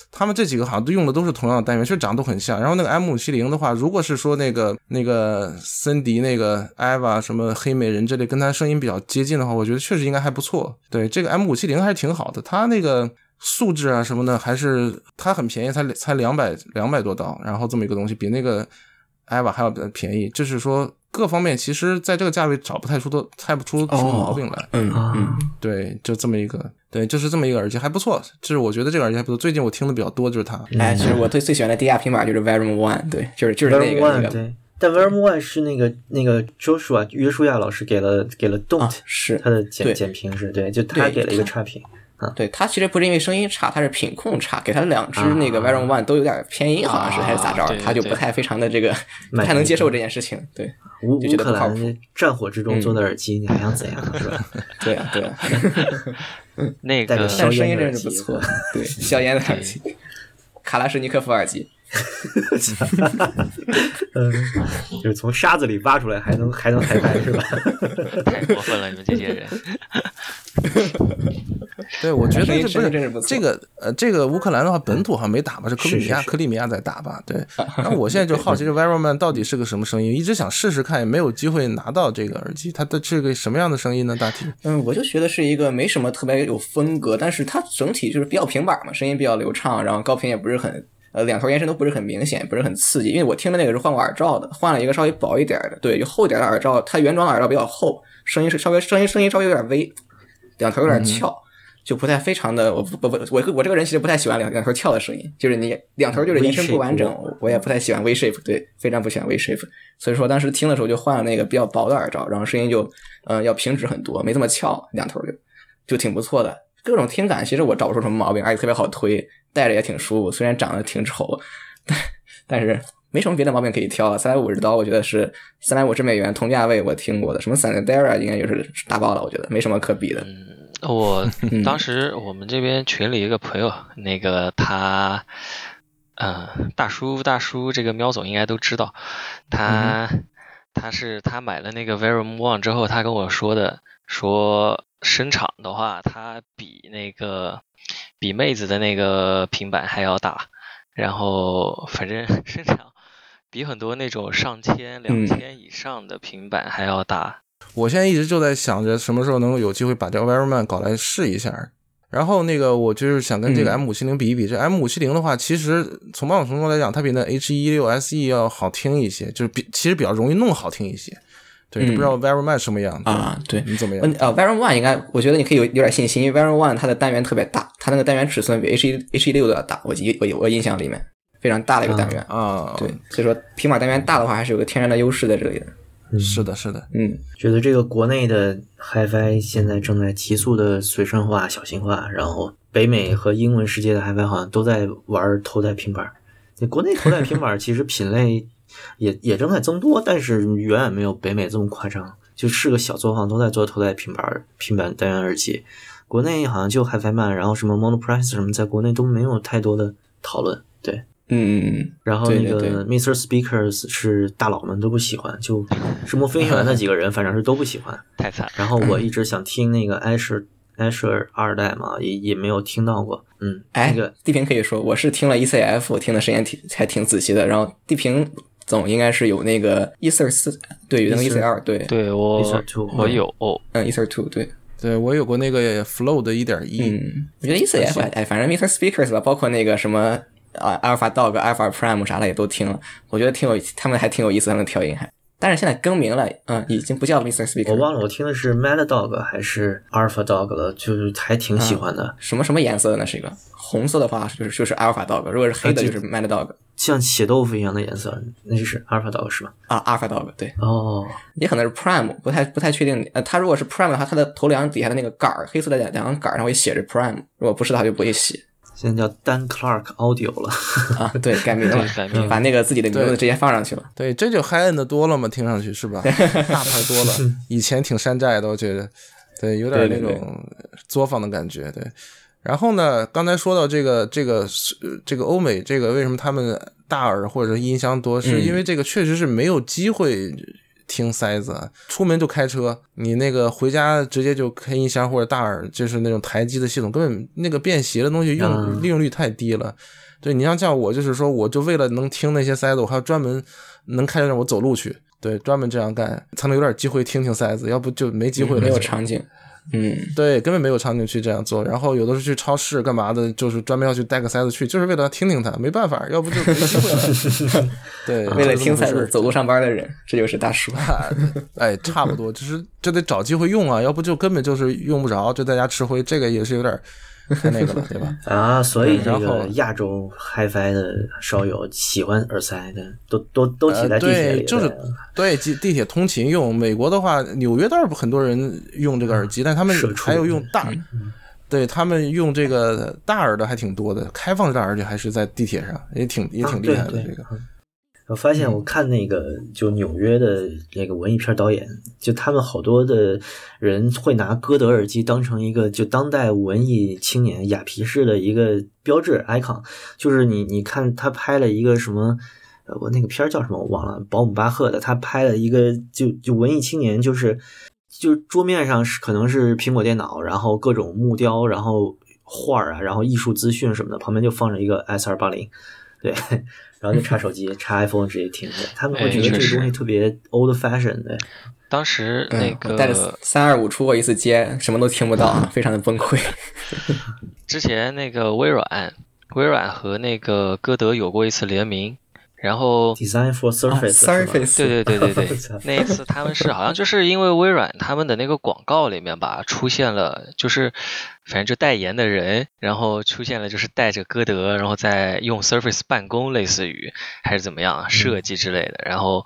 他们这几个好像都用的都是同样的单元，其实长得都很像。然后那个 M 五七零的话，如果是说那个那个森迪那个 Eva 什么黑美人这类跟他声音比较接近的话，我觉得确实应该还不错。对，这个 M 五七零还是挺好的，它那个素质啊什么的还是它很便宜，才才两百两百多刀，然后这么一个东西比那个 Eva 还要便宜，就是说各方面其实在这个价位找不太出都猜不出什么毛病来。嗯啊嗯，对，就这么一个，对，就是这么一个耳机，还不错。就是我觉得这个耳机还不错。最近我听的比较多就是它。哎，其实我最最喜欢的低价平板就是 Verum One，对，就是就是那 Verm 个 One 那个对，但 Verm One 是那个那个 Joshua 约书亚老师给了给了 Don't，、啊是他的简对简评是对，就他给了一个差评。对他其实不是因为声音差，他是品控差，给他两只啊那个 Verum One 都有点偏音，好像是还是咋着他就不太非常的这个 不太能接受这件事情。对，乌乌就觉得不靠克兰战火之中做的耳机，你还想怎样 是吧？对啊，对啊，那个带着硝但声音烟的耳机真是不错。对，硝烟的耳机，卡拉什尼科夫耳机，嗯，就是从沙子里挖出来还能还能抬拍是吧？太过分了，你们这些人。对，我觉得这不是这个呃，这个乌克兰的话本土好像没打吧，是克里米亚克里米亚在打吧？对。然后我现在就好奇这 Veroman 到底是个什么声音，一直想试试看，也没有机会拿到这个耳机，它的是个什么样的声音呢？大体嗯，我就觉得是一个没什么特别有风格，但是它整体就是比较平板嘛，声音比较流畅，然后高频也不是很，呃，两头延伸都不是很明显，不是很刺激。因为我听的那个是换过耳罩的，换了一个稍微薄一点的，对，就厚一点的耳罩，它原装的耳罩比较厚，声音是稍微声音声音稍微有点微，两头有点翘。就不太非常的，我不不不，我我这个人其实不太喜欢两两头翘的声音，就是你两头就是延伸不完整我也不太喜欢 V shape，对，非常不喜欢 V shape，所以说当时听的时候就换了那个比较薄的耳罩，然后声音就呃要平直很多，没这么翘，两头就就挺不错的。各种听感其实我找不出什么毛病，而且特别好推，戴着也挺舒服。虽然长得挺丑，但但是没什么别的毛病可以挑。三百五十刀，我觉得是三百五十美元同价位我听过的，什么 Sandera 应该就是大爆了，我觉得没什么可比的。我 嗯。当时我们这边群里一个朋友，那个他，呃，大叔大叔，这个喵总应该都知道，他、他是他买了那个 Verum One 之后，他跟我说的，说声场的话，它比那个比妹子的那个平板还要大，然后反正声场比很多那种上千、两嗯。千以上的平板还要大。我现在一直就在想着什么时候能够有机会把这个 Veroman 搞来试一下。然后那个我就是想跟这个嗯 M 五七零比一比，这 M 五七零的话，其实从某种程度来讲，它比那 H 一六 SE 要好听一些，就是比其实比较容易弄好听一些。对，嗯不知道 Very One 什么样啊，对，你怎么样嗯？呃 v a r o n One 应该，我觉得你可以有有点信心，因为 v a r o n One 它的单元特别大，它那个单元尺寸比 H 一 H 一六都要大，我记我我印象里面非常大的一个单元。啊，对，所以说平板单元大的话，还是有个天然的优势在这里的。是的，是的，嗯，觉得这个国内的 HiFi 现在正在急速的随身化、小型化，然后北美和英文世界的 HiFi 好像都在玩头戴平板儿。那国内头戴平板儿其实品类也也正在增多，但是远远没有北美这么夸张。就是个小作坊都在做头戴平板儿、平板单元耳机，国内好像就 HiFi Man，然后什么 Monoprice 什么，在国内都没有太多的讨论。对，嗯嗯嗯，然后那个 Mr. Speakers 是大佬们都不喜欢，就什么飞行员那几个人，反正是都不喜欢。太惨。然后我一直想听那个 Asher Asher 二代嘛，也也没有听到过。嗯，哎，那个地平可以说，我是听了 ECF，我听的时间挺还挺仔细的。然后地平总应该是有那个 Ether 四，对，有那个 Ether 二，对，对我 Lisa Two，我有，嗯，Ether two，对，对我有过那个 Flow 的一点一，嗯，我觉得 ECF，哎，反正 Mr. Speakers 吧，包括那个什么啊，Alpha Dog、Alpha Prime 啥的也都听了，我觉得挺有，他们还挺有意思，他们的调音还。但是现在更名了，嗯，已经不叫 Mr. Speaker，我忘了我听的是 Mad Dog 还是 Alpha Dog 了，就是还挺喜欢的，什么什么颜色的呢？是一个红色的话就是就是 Alpha Dog，如果是黑的就是 Mad Dog 像血豆腐一样的颜色，那就是 Alpha Dog 是吧？啊，Alpha Dog 对，哦，也可能是 Prime，不太不太确定。呃，它如果是 Prime 的话，它的头梁底下的那个杆儿，黑色的两两个杆儿上会写着 Prime，如果不是的话就不会写现在叫 Dan Clark Audio 了。啊。对，改名了改名了，把那个自己的名字直接放上去了。对，这就 high end 的多了嘛，听上去是吧？大牌多了，以前挺山寨的，我觉得，对，有点那种作坊的感觉，对。然后呢，刚才说到这个这个呃这个欧美这个为什么他们大耳或者音箱多，是因为这个确实是没有机会听塞子，啊出门就开车，你那个回家直接就开音箱或者大耳，就是那种台机的系统，根本那个便携的东西用嗯利用率太低了。对你像像我就是说，我就为了能听那些塞子，我还要专门能开着让我走路去，对，专门这样干才能有点机会听听塞子，要不就没机会了。没有场景。嗯，对，根本没有场景去这样做。然后有的是去超市干嘛的，就是专门要去带个塞子去，就是为了听听他，没办法，要不就没机会了。对，为了听赛赛子走路上班的人，这就是大叔。哎，差不多，就是这得找机会用啊，要不就根本就是用不着，就在家吃灰，这个也是有点太那个了，对吧？啊，所以这然后个亚洲 HiFi 的烧友喜欢耳塞的，都都都挤在呃，地铁里对，就是对地地铁通勤用。美国的话，纽约倒是很多人用这个耳机，但他们还有用大，对他们用这个大耳的还挺多的，开放式大耳机还是在地铁上，也挺也挺厉害的。这个我发现我看那个就纽约的那个文艺片导演，就他们好多的人会拿歌德耳机当成一个就当代文艺青年雅皮式的一个标志 icon，就是你你看他拍了一个什么。呃，我那个片儿叫什么我忘了，保姆巴赫的，他拍了一个就就文艺青年，就是就是桌面上是可能是苹果电脑，然后各种木雕，然后画儿啊，然后艺术资讯什么的，旁边就放着一个 S 二八零，对，然后就插手机，插 iPhone 直接听。他们会觉得这东西特别 old fashion 对。当时那嗯，我带着个三二五出过一次街，什么都听不到，非常的崩溃。之前那个微软，微软和那个歌德有过一次联名，然后 Design for Surface，、Surface，对对对对对，那一次他们是好像就是因为微软他们的那个广告里面吧，出现了就是反正就代言的人，然后出现了就是带着歌德，然后在用 Surface 办公，类似于还是怎么样设计之类的，然后。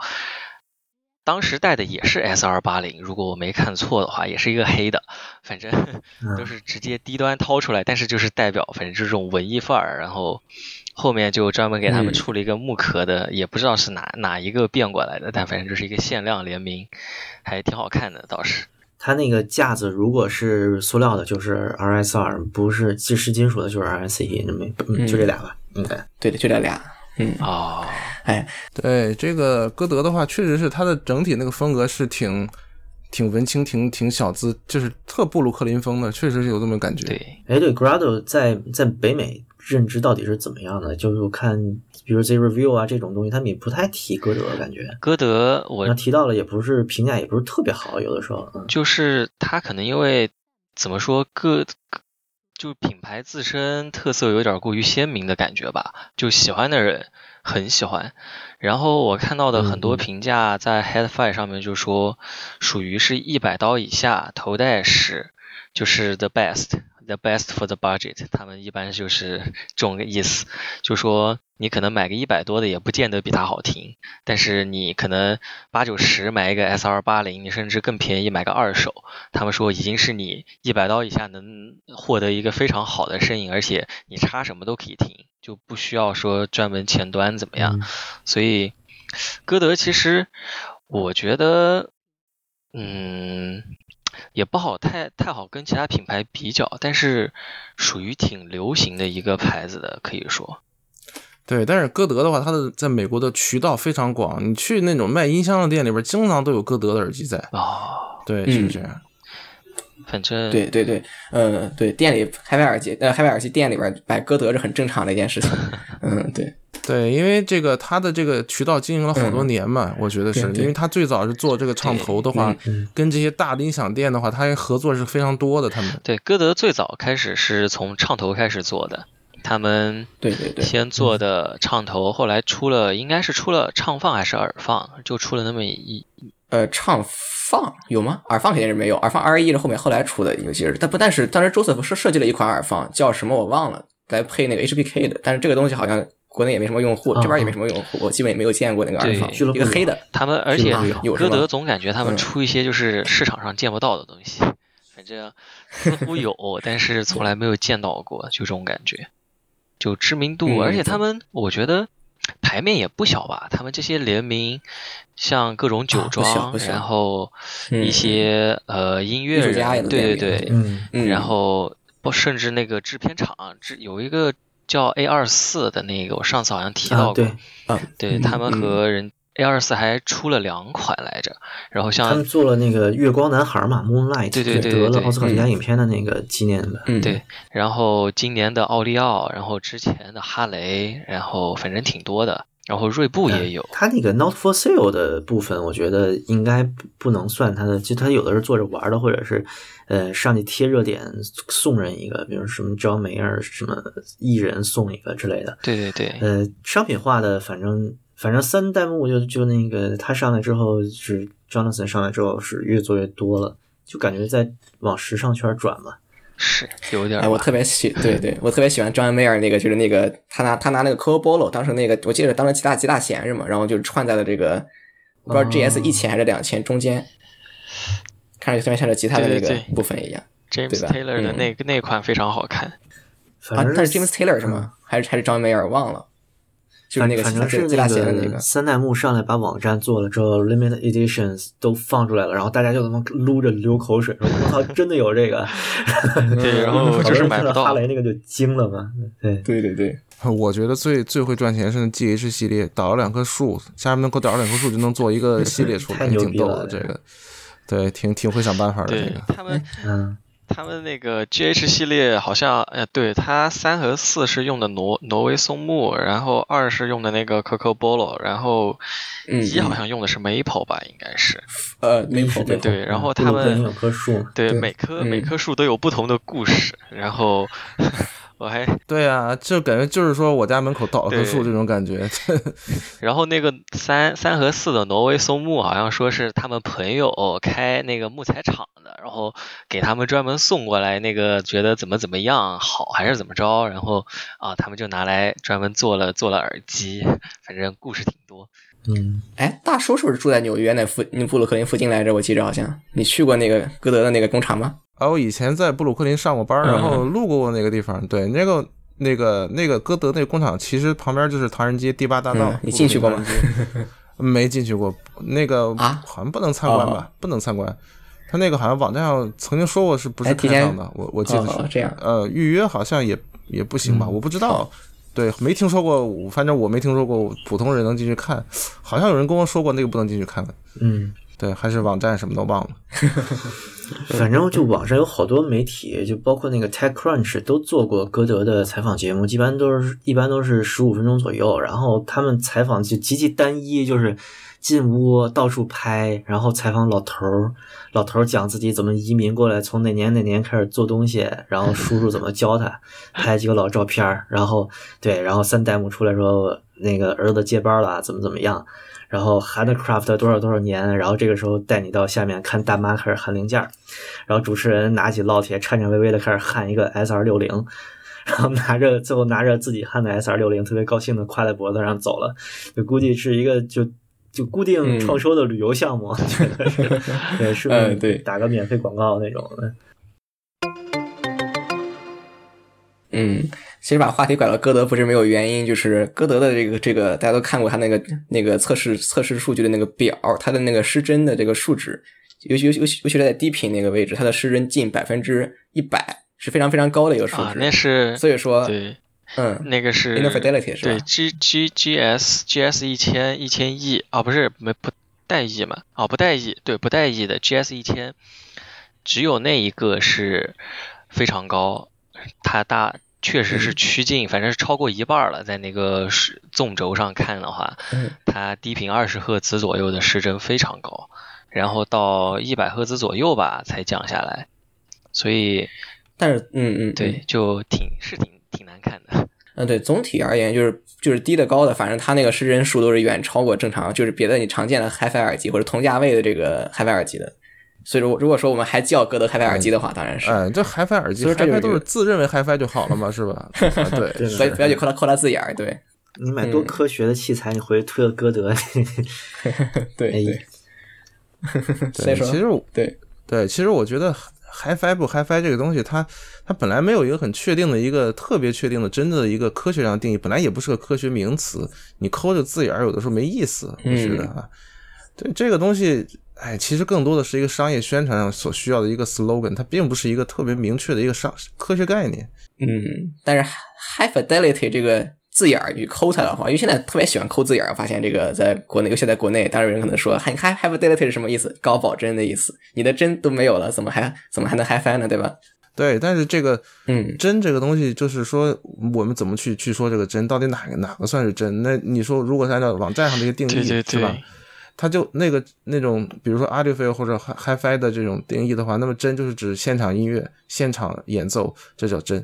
当时带的也是 S 二八零，如果我没看错的话，也是一个黑的，反正 都是直接低端掏出来，但是就是代表反正就是这种文艺范儿，然后后面就专门给他们嗯出了一个木壳的，也不知道是哪哪一个变过来的，但反正就是一个限量联名，还挺好看的倒是。它那个架子如果是塑料的，就是 RSR，；不是是是金属的，就是 RS 一。没，嗯，就这俩吧，应该。对的，就这俩。嗯，哦，哎，对这个歌德的话，确实是它的整体那个风格是挺挺文青、挺挺小资，就是特布鲁克林风的，确实是有这么感觉。对，哎，对，Grado 在在北美认知到底是怎么样的？就是我看，比如 Z Review 啊这种东西，他们也不太提歌德，感觉。歌德我提到了，也不是评价，也不是特别好，有的时候。嗯，就是他可能因为怎么说歌，就品牌自身特色有点过于鲜明的感觉吧，就喜欢的人很喜欢。然后我看到的很多评价在 Headfire 上面就说，属于是一百刀以下头戴式，就是 the best，the best for the budget。他们一般就是这种意思，就说你可能买个一百多的也不见得比它好听，但是你可能八九十买一个 S 二八零，你甚至更便宜买个二手，他们说已经是你一百刀以下能获得一个非常好的声音，而且你插什么都可以听，就不需要说专门前端怎么样。所以，歌德其实我觉得，嗯，也不好太太好跟其他品牌比较，但是属于挺流行的一个牌子的，可以说。对，但是歌德的话，它的在美国的渠道非常广，你去那种卖音箱的店里边，经常都有歌德的耳机在。哦，对，是这样。反正对对对，嗯，对，店里 HiFi 耳机，呃，HiFi 耳机店里边摆歌德是很正常的一件事情。嗯，对对，因为这个他的这个渠道经营了好多年嘛，我觉得是因为他最早是做这个唱头的话，跟这些大的音响店的话，他合作是非常多的。他们对歌德最早开始是从唱头开始做的，他们对对对，先做的唱头，后来出了应该是出了唱放还是耳放，就出了那么一呃唱。放有吗？耳放肯定是没有，耳放 R E 是后面后来出的，尤其是但不但是当时 Joseph 设设计了一款耳放，叫什么我忘了，来配那个 H P K 的，但是这个东西好像国内也没什么用户，这边也没什么用户，我基本也没有见过那个耳放，一个黑的。他们而且歌德总感觉他们出一些就是市场上见不到的东西，反正 似乎有，但是从来没有见到过，就这种感觉，就知名度，而且他们我觉得。牌面也不小吧？他们这些联名，像各种酒庄，然后一些呃音乐人，对对对，嗯，然后不甚至那个制片厂，制有一个叫 A 二四的那个，我上次好像提到过，对，嗯，对他们和人。A 二四还出了两款来着，然后像他们做了那个月光男孩嘛，Moonlight，对对对，得了奥斯卡最佳影片的那个纪念的，嗯，对。然后今年的奥利奥，然后之前的哈雷，然后反正挺多的，然后锐步也有。他那个 Not for Sale 的部分，我觉得应该不能算他的，就他有的是做着玩的，或者是呃上去贴热点送人一个，比如什么招梅尔什么艺人送一个之类的。对对对，呃，商品化的反正。反正三弹幕就就那个他上来之后是 Jonathan 上来之后是越做越多了，就感觉在往时尚圈转嘛。是有点。哎，我特别喜，对对，我特别喜欢 John Mayer 那个，就是那个他拿他拿那个 Coco Bolo，当时那个我记得当时吉大吉大弦是嘛，然后就串在了这个不知道 GS 一千还是两千中间，看着特别像是吉他的那个部分一样。James Taylor 的那个那款非常好看。啊，但是 James Taylor 是吗？还是还是 John Mayer 忘了。就是那个，反正是那个三代目上来把网站做了之后，limited editions 都放出来了，然后大家就他妈撸着流口水，说我操，真的有这个？对，然后就是买到哈雷那个就惊了嘛。对对对对，我觉得最最会赚钱是 G H 系列，倒了两棵树，下面能给我倒两棵树就能做一个系列出来，挺逗的这个。对，挺挺会想办法的这个。他们嗯。他们那个 G H 系列好像，呃，对，它三和四是用的挪挪威松木，然后二是用的那个 Coco Bolo，然后一好像用的是 Maple 吧，应该是，呃，Maple 对，然后他们两棵树，对，每棵每棵树都有不同的故事，然后。我还对啊，就感觉就是说我家门口倒了棵树这种感觉。然后那个三三和四的挪威松木，好像说是他们朋友开那个木材厂的，然后给他们专门送过来，那个觉得怎么怎么样好还是怎么着，然后啊他们就拿来专门做了做了耳机，反正故事挺多。嗯，哎，大叔是不是住在纽约那附那布鲁克林附近来着？我记着好像你去过那个歌德的那个工厂吗？啊，我以前在布鲁克林上过班，然后路过过那个地方。对，那个、那个、那个歌德那个工厂，其实旁边就是唐人街第八大道。你进去过吗？没进去过。那个啊，好像不能参观吧？不能参观。他那个好像网站上曾经说过是不是开放的？我我记得是这样。呃，预约好像也也不行吧？我不知道。对，没听说过，反正我没听说过普通人能进去看。好像有人跟我说过那个不能进去看的。嗯，对，还是网站什么都忘了。反正就网上有好多媒体，就包括那个 TechCrunch 都做过歌德的采访节目，一般都是一般都是十五分钟左右，然后他们采访就极其单一，就是进屋到处拍，然后采访老头儿，老头儿讲自己怎么移民过来，从哪年哪年开始做东西，然后叔叔怎么教他，拍几个老照片儿，然后对，然后三代目出来说那个儿子接班了，怎么怎么样。然后 handcraft 多少多少年，然后这个时候带你到下面看大妈开始焊零件儿，然后主持人拿起烙铁颤颤巍巍的开始焊一个 S 二六零，然后拿着最后拿着自己焊的 S 二六零，特别高兴的挎在脖子上走了，就估计是一个就就固定创收的旅游项目，觉得是对是嗯对打个免费广告那种的。嗯，其实把话题拐到歌德不是没有原因，就是歌德的这个这个大家都看过他那个那个测试测试数据的那个表，他的那个失真的这个数值，尤其尤其尤其尤其是在低频那个位置，它的失真近百分之一百，是非常非常高的一个数值。啊，那是所以说，对，嗯，那个是对 G G G S G S 一千一千亿啊，不是没不带 E 嘛？哦，不带 E，对，不带 E 的 G S 一千，只有那一个是非常高，它大确实是趋近，反正是超过一半了，在那个是纵轴上看的话，嗯。它低频二十赫兹左右的失真非常高，然后到一百赫兹左右吧才降下来，所以但是嗯嗯，对，就挺是挺挺难看的。嗯，对，总体而言就是就是低的高的，反正它那个失真数都是远超过正常，就是别的你常见的 HiFi 耳机或者同价位的这个 HiFi 耳机的。所以说，如果说我们还叫歌德 HiFi 耳机的话，当然是，哎，这 HiFi 耳机所以这都是自认为 HiFi 就好了嘛，是吧？啊对，所以不要去扣他扣他字眼儿，对你买多嗯科学的器材，你回去推个歌德，对 哎对。所，以说，其实对，对，其实我觉得 HiFi 不 HiFi 这个东西，它它本来没有一个很确定的一个特别确定的真的一个科学上的定义，本来也不是个科学名词，你抠着字眼儿有的时候没意思，我觉得啊，对这个东西，哎，其实更多的是一个商业宣传上所需要的一个 slogan，它并不是一个特别明确的一个商科学概念。嗯，但是 high fidelity 这个字眼儿，与抠它的话，因为现在特别喜欢抠字眼儿，发现这个在国内，尤其在国内，当然有人可能说，嗨，high high fidelity 是什么意思？高保真的意思，你的真都没有了，怎么还怎么还能 high fi 呢？对吧？对，但是这个嗯真这个东西，就是说我们怎么去去说这个真，到底哪个哪个算是真？那你说，如果是按照网站上的一些定义，对对是吧对？它就那个那种，比如说 audiophile 或者 hi- hi-fi 的这种定义的话，那么真就是指现场音乐、现场演奏，这叫真。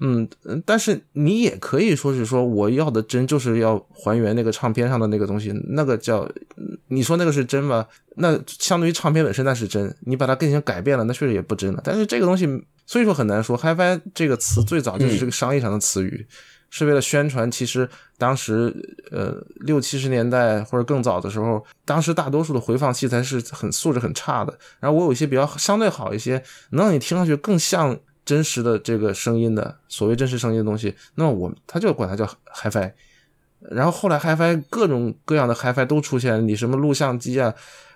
嗯，嗯但是你也可以说是说我要的真就是要还原那个唱片上的那个东西，那个叫嗯你说那个是真吗？那相对于唱片本身那是真，你把它进行改变了，那确实也不真了。但是这个东西，所以说很难说。HiFi 这个词最早就是这个商业上的词语，是为了宣传。其实当时呃六七十年代或者更早的时候，当时大多数的回放器材是很素质很差的。然后我有一些比较相对好一些，能让你听上去更像真实的这个声音的所谓真实声音的东西，那么我他就管它叫 HiFi。然后后来 HiFi 各种各样的 HiFi 都出现，你什么录像机啊，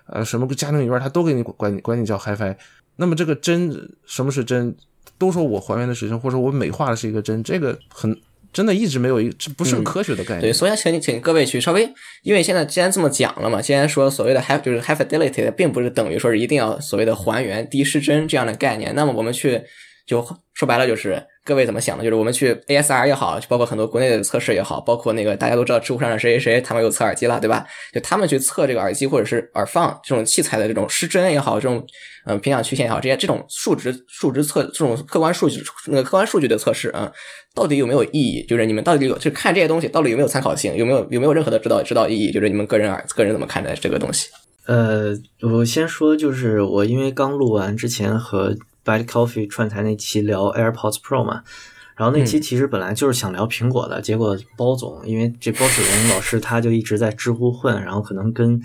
呃，什么家庭影院，它都给你管你管你叫 HiFi。那么这个真什么是真？都说我还原的是真，或者说我美化的是一个真，这个很真的一直没有一个，这不是个科学的概念。对，所以请请各位去稍微，因为现在既然这么讲了嘛，既然说所谓的 high 就是 high fidelity，并不是等于说是一定要所谓的还原低失真这样的概念，那么我们去就说白了就是各位怎么想的？就是我们去 ASR 也好，包括很多国内的测试也好，包括那个大家都知道知乎上的谁谁谁，他们有测耳机了，对吧？就他们去测这个耳机或者是耳放这种器材的这种失真也好，这种嗯频响曲线也好，这些这种数值数值测这种客观数据那个客观数据的测试啊，到底有没有意义？就是你们到底有就看这些东西到底有没有参考性，有没有有没有任何的指导指导意义？就是你们个人耳个人怎么看待这个东西？呃，我先说，就是我因为刚录完之前和 Bad Coffee 串台那期聊 AirPods Pro 嘛，然后那期其实本来就是想聊苹果的，结果包总因为这包水人老师他就一直在知乎混，然后可能跟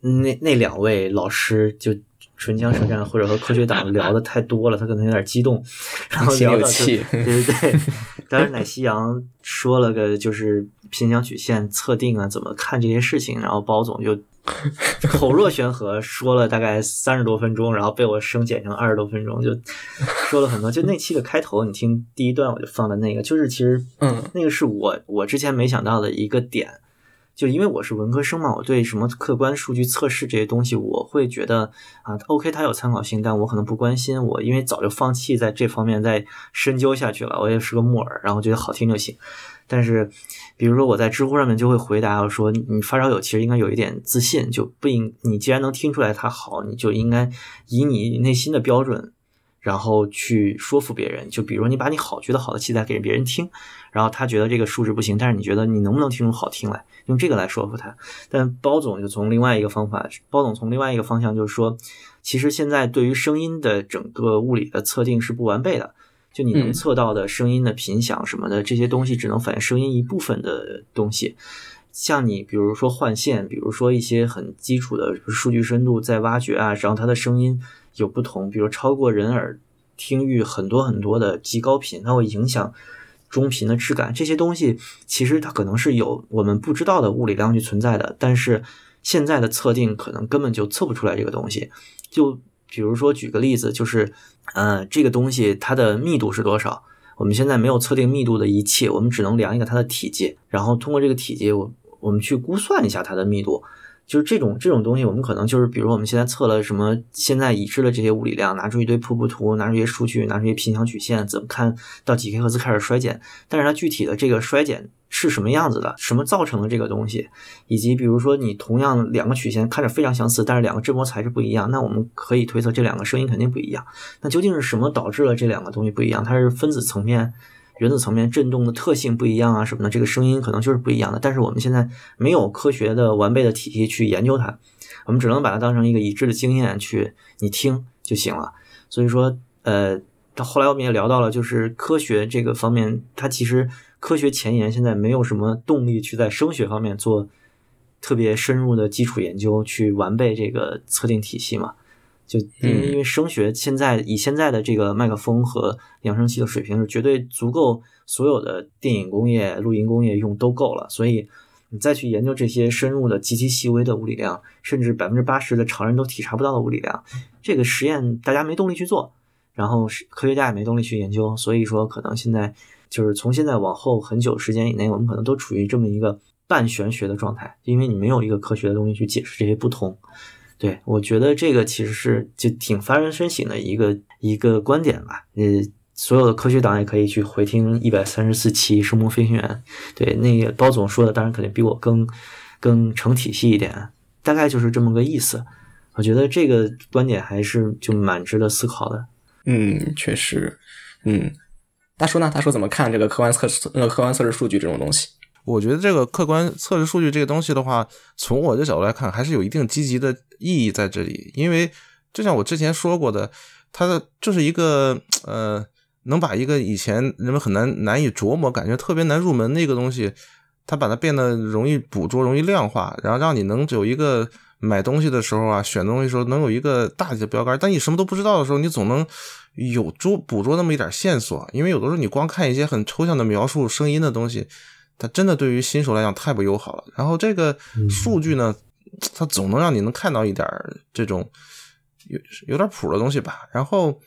那那两位老师就唇枪舌战或者和科学党 聊的太多了，他可能有点激动，然后聊到气对对对，当时奶昔羊说了个就是频响曲线测定啊，怎么看这些事情，然后包总就 口若悬河说了大概三十多分钟，然后被我生剪成二十多分钟，就说了很多。就那期的开头，你听第一段我就放的那个，就是其实嗯那个是我我之前没想到的一个点。就因为我是文科生嘛，我对什么客观数据测试这些东西，我会觉得啊，OK，它有参考性，但我可能不关心。我因为早就放弃在这方面再深究下去了，我也是个木耳，然后觉得好听就行。但是，比如说我在知乎上面就会回答说，你发烧友其实应该有一点自信，就不应你既然能听出来它好，你就应该以你内心的标准，然后去说服别人。就比如你把你好觉得好的器材给别人听，然后他觉得这个数值不行，但是你觉得你能不能听出好听来，用这个来说服他。但包总就从另外一个方法，包总从另外一个方向就是说，其实现在对于声音的整个物理的测定是不完备的。就你能测到的声音的频响什么的这些东西，只能反映声音一部分的东西。像你比如说换线，比如说一些很基础的数据深度在挖掘啊，然后它的声音有不同，比如超过人耳听域很多很多的极高频，它会影响中频的质感。这些东西其实它可能是有我们不知道的物理量去存在的，但是现在的测定可能根本就测不出来这个东西。就比如说举个例子，就是。嗯，这个东西它的密度是多少？我们现在没有测定密度的仪器，我们只能量一个它的体积，然后通过这个体积，我我们去估算一下它的密度。就是这种这种东西，我们可能就是，比如我们现在测了什么，现在已知的这些物理量，拿出一堆瀑布图，拿出一些数据，拿出一些频响曲线，怎么看到几 k 赫兹开始衰减？但是它具体的这个衰减是什么样子的，什么造成了这个东西，以及比如说你同样两个曲线看着非常相似，但是两个振膜材质不一样，那我们可以推测这两个声音肯定不一样。那究竟是什么导致了这两个东西不一样？它是分子层面？原子层面振动的特性不一样啊，什么的，这个声音可能就是不一样的。但是我们现在没有科学的完备的体系去研究它，我们只能把它当成一个已知的经验去你听就行了。所以说，呃，到后来我们也聊到了，就是科学这个方面，它其实科学前沿现在没有什么动力去在声学方面做特别深入的基础研究，去完备这个测定体系嘛。就因为因为声学现在以现在的这个麦克风和扬声器的水平是绝对足够所有的电影工业、录音工业用都够了，所以你再去研究这些深入的极其细微的物理量，甚至百分之八十的常人都体察不到的物理量，这个实验大家没动力去做，然后科学家也没动力去研究，所以说可能现在就是从现在往后很久时间以内，我们可能都处于这么一个半玄学的状态，因为你没有一个科学的东西去解释这些不同。对，我觉得这个其实是就挺发人深省的一个一个观点吧。呃，所有的科学党也可以去回听一百三十四期《声波飞行员》。对，那个包总说的，当然肯定比我更更成体系一点，大概就是这么个意思。我觉得这个观点还是就蛮值得思考的。嗯，确实。嗯，大叔呢？大叔怎么看这个客观测试、那个客观测试数据这种东西？我觉得这个客观测试数据这个东西的话，从我的角度来看，还是有一定积极的意义在这里。因为就像我之前说过的，它的就是一个呃，能把一个以前人们很难难以琢磨、感觉特别难入门的一个东西，它把它变得容易捕捉、容易量化，然后让你能有一个买东西的时候啊，选东西时候能有一个大体的标杆。但你什么都不知道的时候，你总能有捉捕捉那么一点线索。因为有的时候你光看一些很抽象的描述声音的东西。它真的对于新手来讲太不友好了。然后这个数据呢，它总能让你能看到一点这种有有点谱的东西吧。然后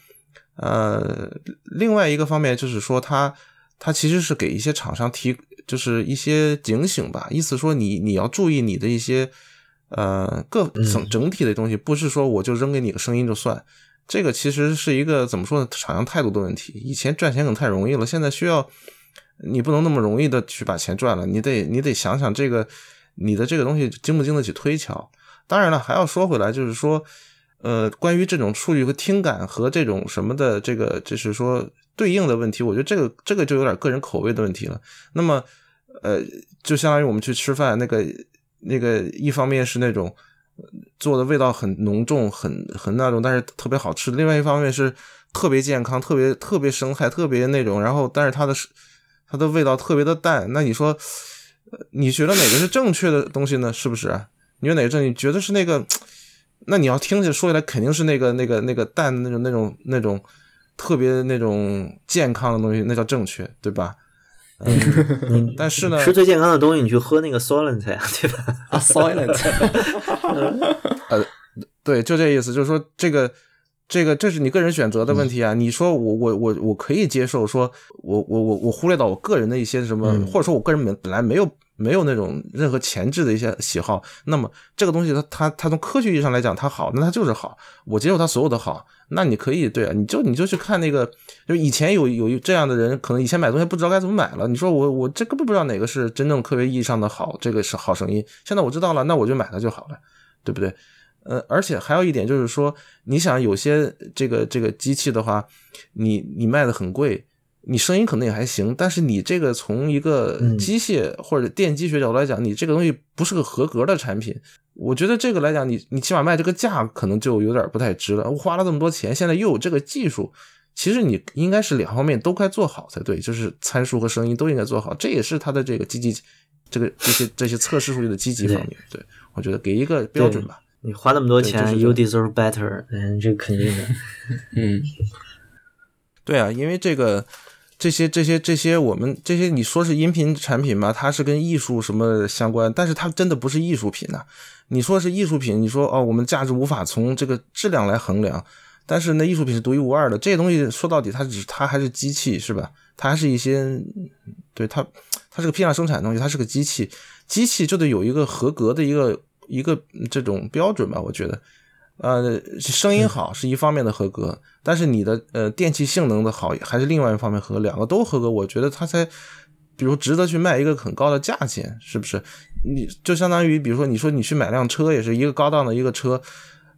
呃，另外一个方面就是说，它它其实是给一些厂商提，就是一些警醒吧。意思说，你你要注意你的一些呃各整整体的东西，不是说我就扔给你个声音就算。这个其实是一个怎么说呢？厂商态度的问题。以前赚钱可能太容易了，现在需要。你不能那么容易的去把钱赚了，你得你得想想这个你的这个东西经不经得起推敲。当然了，还要说回来，就是说，呃，关于这种数据和听感和这种什么的这个，就是说对应的问题，我觉得这个这个就有点个人口味的问题了。那么，呃，就相当于我们去吃饭，那个那个一方面是那种做的味道很浓重、很很那种，但是特别好吃；另外一方面是特别健康、特别特别生态、特别那种，然后但是它的。它的味道特别的淡，那你说，你觉得哪个是正确的东西呢？是不是？你觉得哪个正？你觉得是那个？那你要听起来说起来肯定是那个那个那个淡的那种那种那种特别那种健康的东西，那叫正确，对吧？嗯，但是呢，吃最健康的东西，你去喝那个 Silent 呀，对吧？啊，Silent，呃，对，就这意思，就是说这个。这个这是你个人选择的问题啊！你说我我我我可以接受，说我我我我忽略到我个人的一些什么，或者说我个人本本来没有没有那种任何前置的一些喜好，那么这个东西它它它从科学意义上来讲它好，那它就是好，我接受它所有的好，那你可以对啊，你就你就去看那个，就以前有有这样的人，可能以前买东西不知道该怎么买了，你说我我这根本不知道哪个是真正科学意义上的好，这个是好声音，现在我知道了，那我就买它就好了，对不对？呃，而且还有一点就是说，你想有些这个这个机器的话，你你卖的很贵。你声音可能也还行，但是你这个从一个机械或者电机学角度来讲，你这个东西不是个合格的产品。我觉得这个来讲，你你起码卖这个价可能就有点不太值了。我花了这么多钱，现在又有这个技术，其实你应该是两方面都该做好才对，就是参数和声音都应该做好。这也是它的这个积极，这个这些这些测试数据的积极方面。对我觉得给一个标准吧。你花那么多钱，You deserve better，嗯，这肯定的。嗯，对啊，因为这个。这些这些这些，我们这些你说是音频产品嘛？它是跟艺术什么相关？但是它真的不是艺术品呐。你说是艺术品，你说哦，我们价值无法从这个质量来衡量。但是那艺术品是独一无二的，这些东西说到底，它只它还是机器是吧？它还是一些，对它它是个批量生产的东西，它是个机器，机器就得有一个合格的一个一个这种标准吧？我觉得。呃，声音好是一方面的合格，但是你的呃电器性能的好还是另外一方面合格，两个都合格，我觉得它才，比如值得去卖一个很高的价钱，是不是？你就相当于，比如说你说你去买辆车，也是一个高档的一个车，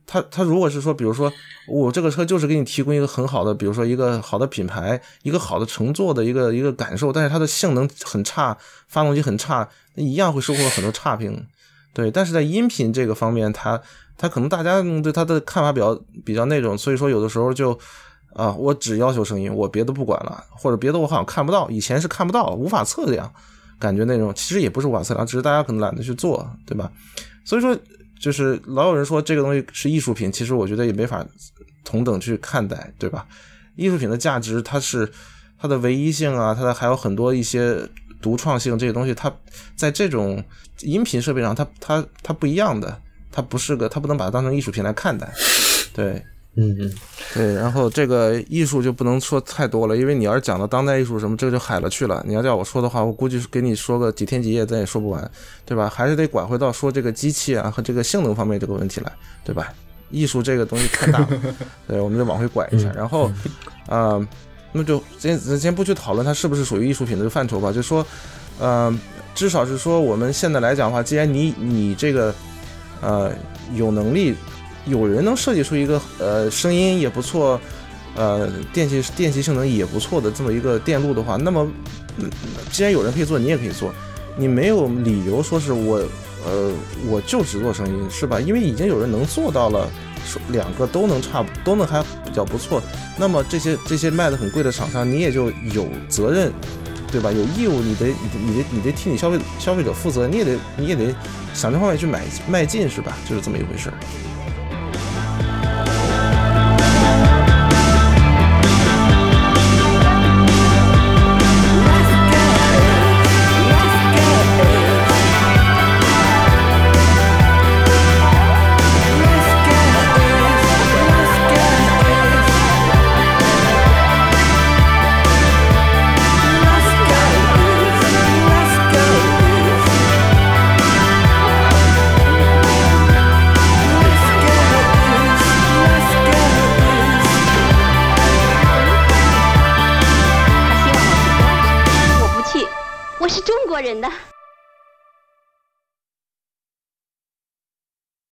它它如果是说，比如说我这个车就是给你提供一个很好的，比如说一个好的品牌，一个好的乘坐的一个一个感受，但是它的性能很差，发动机很差，那一样会收获很多差评。对，但是在音频这个方面，它。他可能大家对他的看法比较比较那种，所以说有的时候就啊，我只要求声音，我别的不管了，或者别的我好像看不到，以前是看不到，无法测量，感觉那种其实也不是无法测量，只是大家可能懒得去做，对吧？所以说就是老有人说这个东西是艺术品，其实我觉得也没法同等去看待，对吧？艺术品的价值它是它的唯一性啊，它的还有很多一些独创性这些东西，它在这种音频设备上，它它它不一样的。它不是个，它不能把它当成艺术品来看待，对，嗯嗯，对，然后这个艺术就不能说太多了，因为你要是讲到当代艺术什么，这个就海了去了。你要叫我说的话，我估计给你说个几天几夜，咱也说不完，对吧？还是得拐回到说这个机器啊和这个性能方面这个问题来，对吧？艺术这个东西太大了，对，我们就往回拐一下。然后，啊，那就先先不去讨论它是不是属于艺术品的范畴吧，就说，呃，至少是说我们现在来讲的话，既然你你这个。呃，有能力，有人能设计出一个呃声音也不错，呃电气电气性能也不错的这么一个电路的话，那么既然有人可以做，你也可以做，你没有理由说是我呃我就只做声音是吧？因为已经有人能做到了，两个都能差都能还比较不错，那么这些这些卖的很贵的厂商，你也就有责任。对吧？有义务，你得，你得，你得替你消费消费者负责，你也得，你也得想这方面去买迈进，是吧？就是这么一回事人的。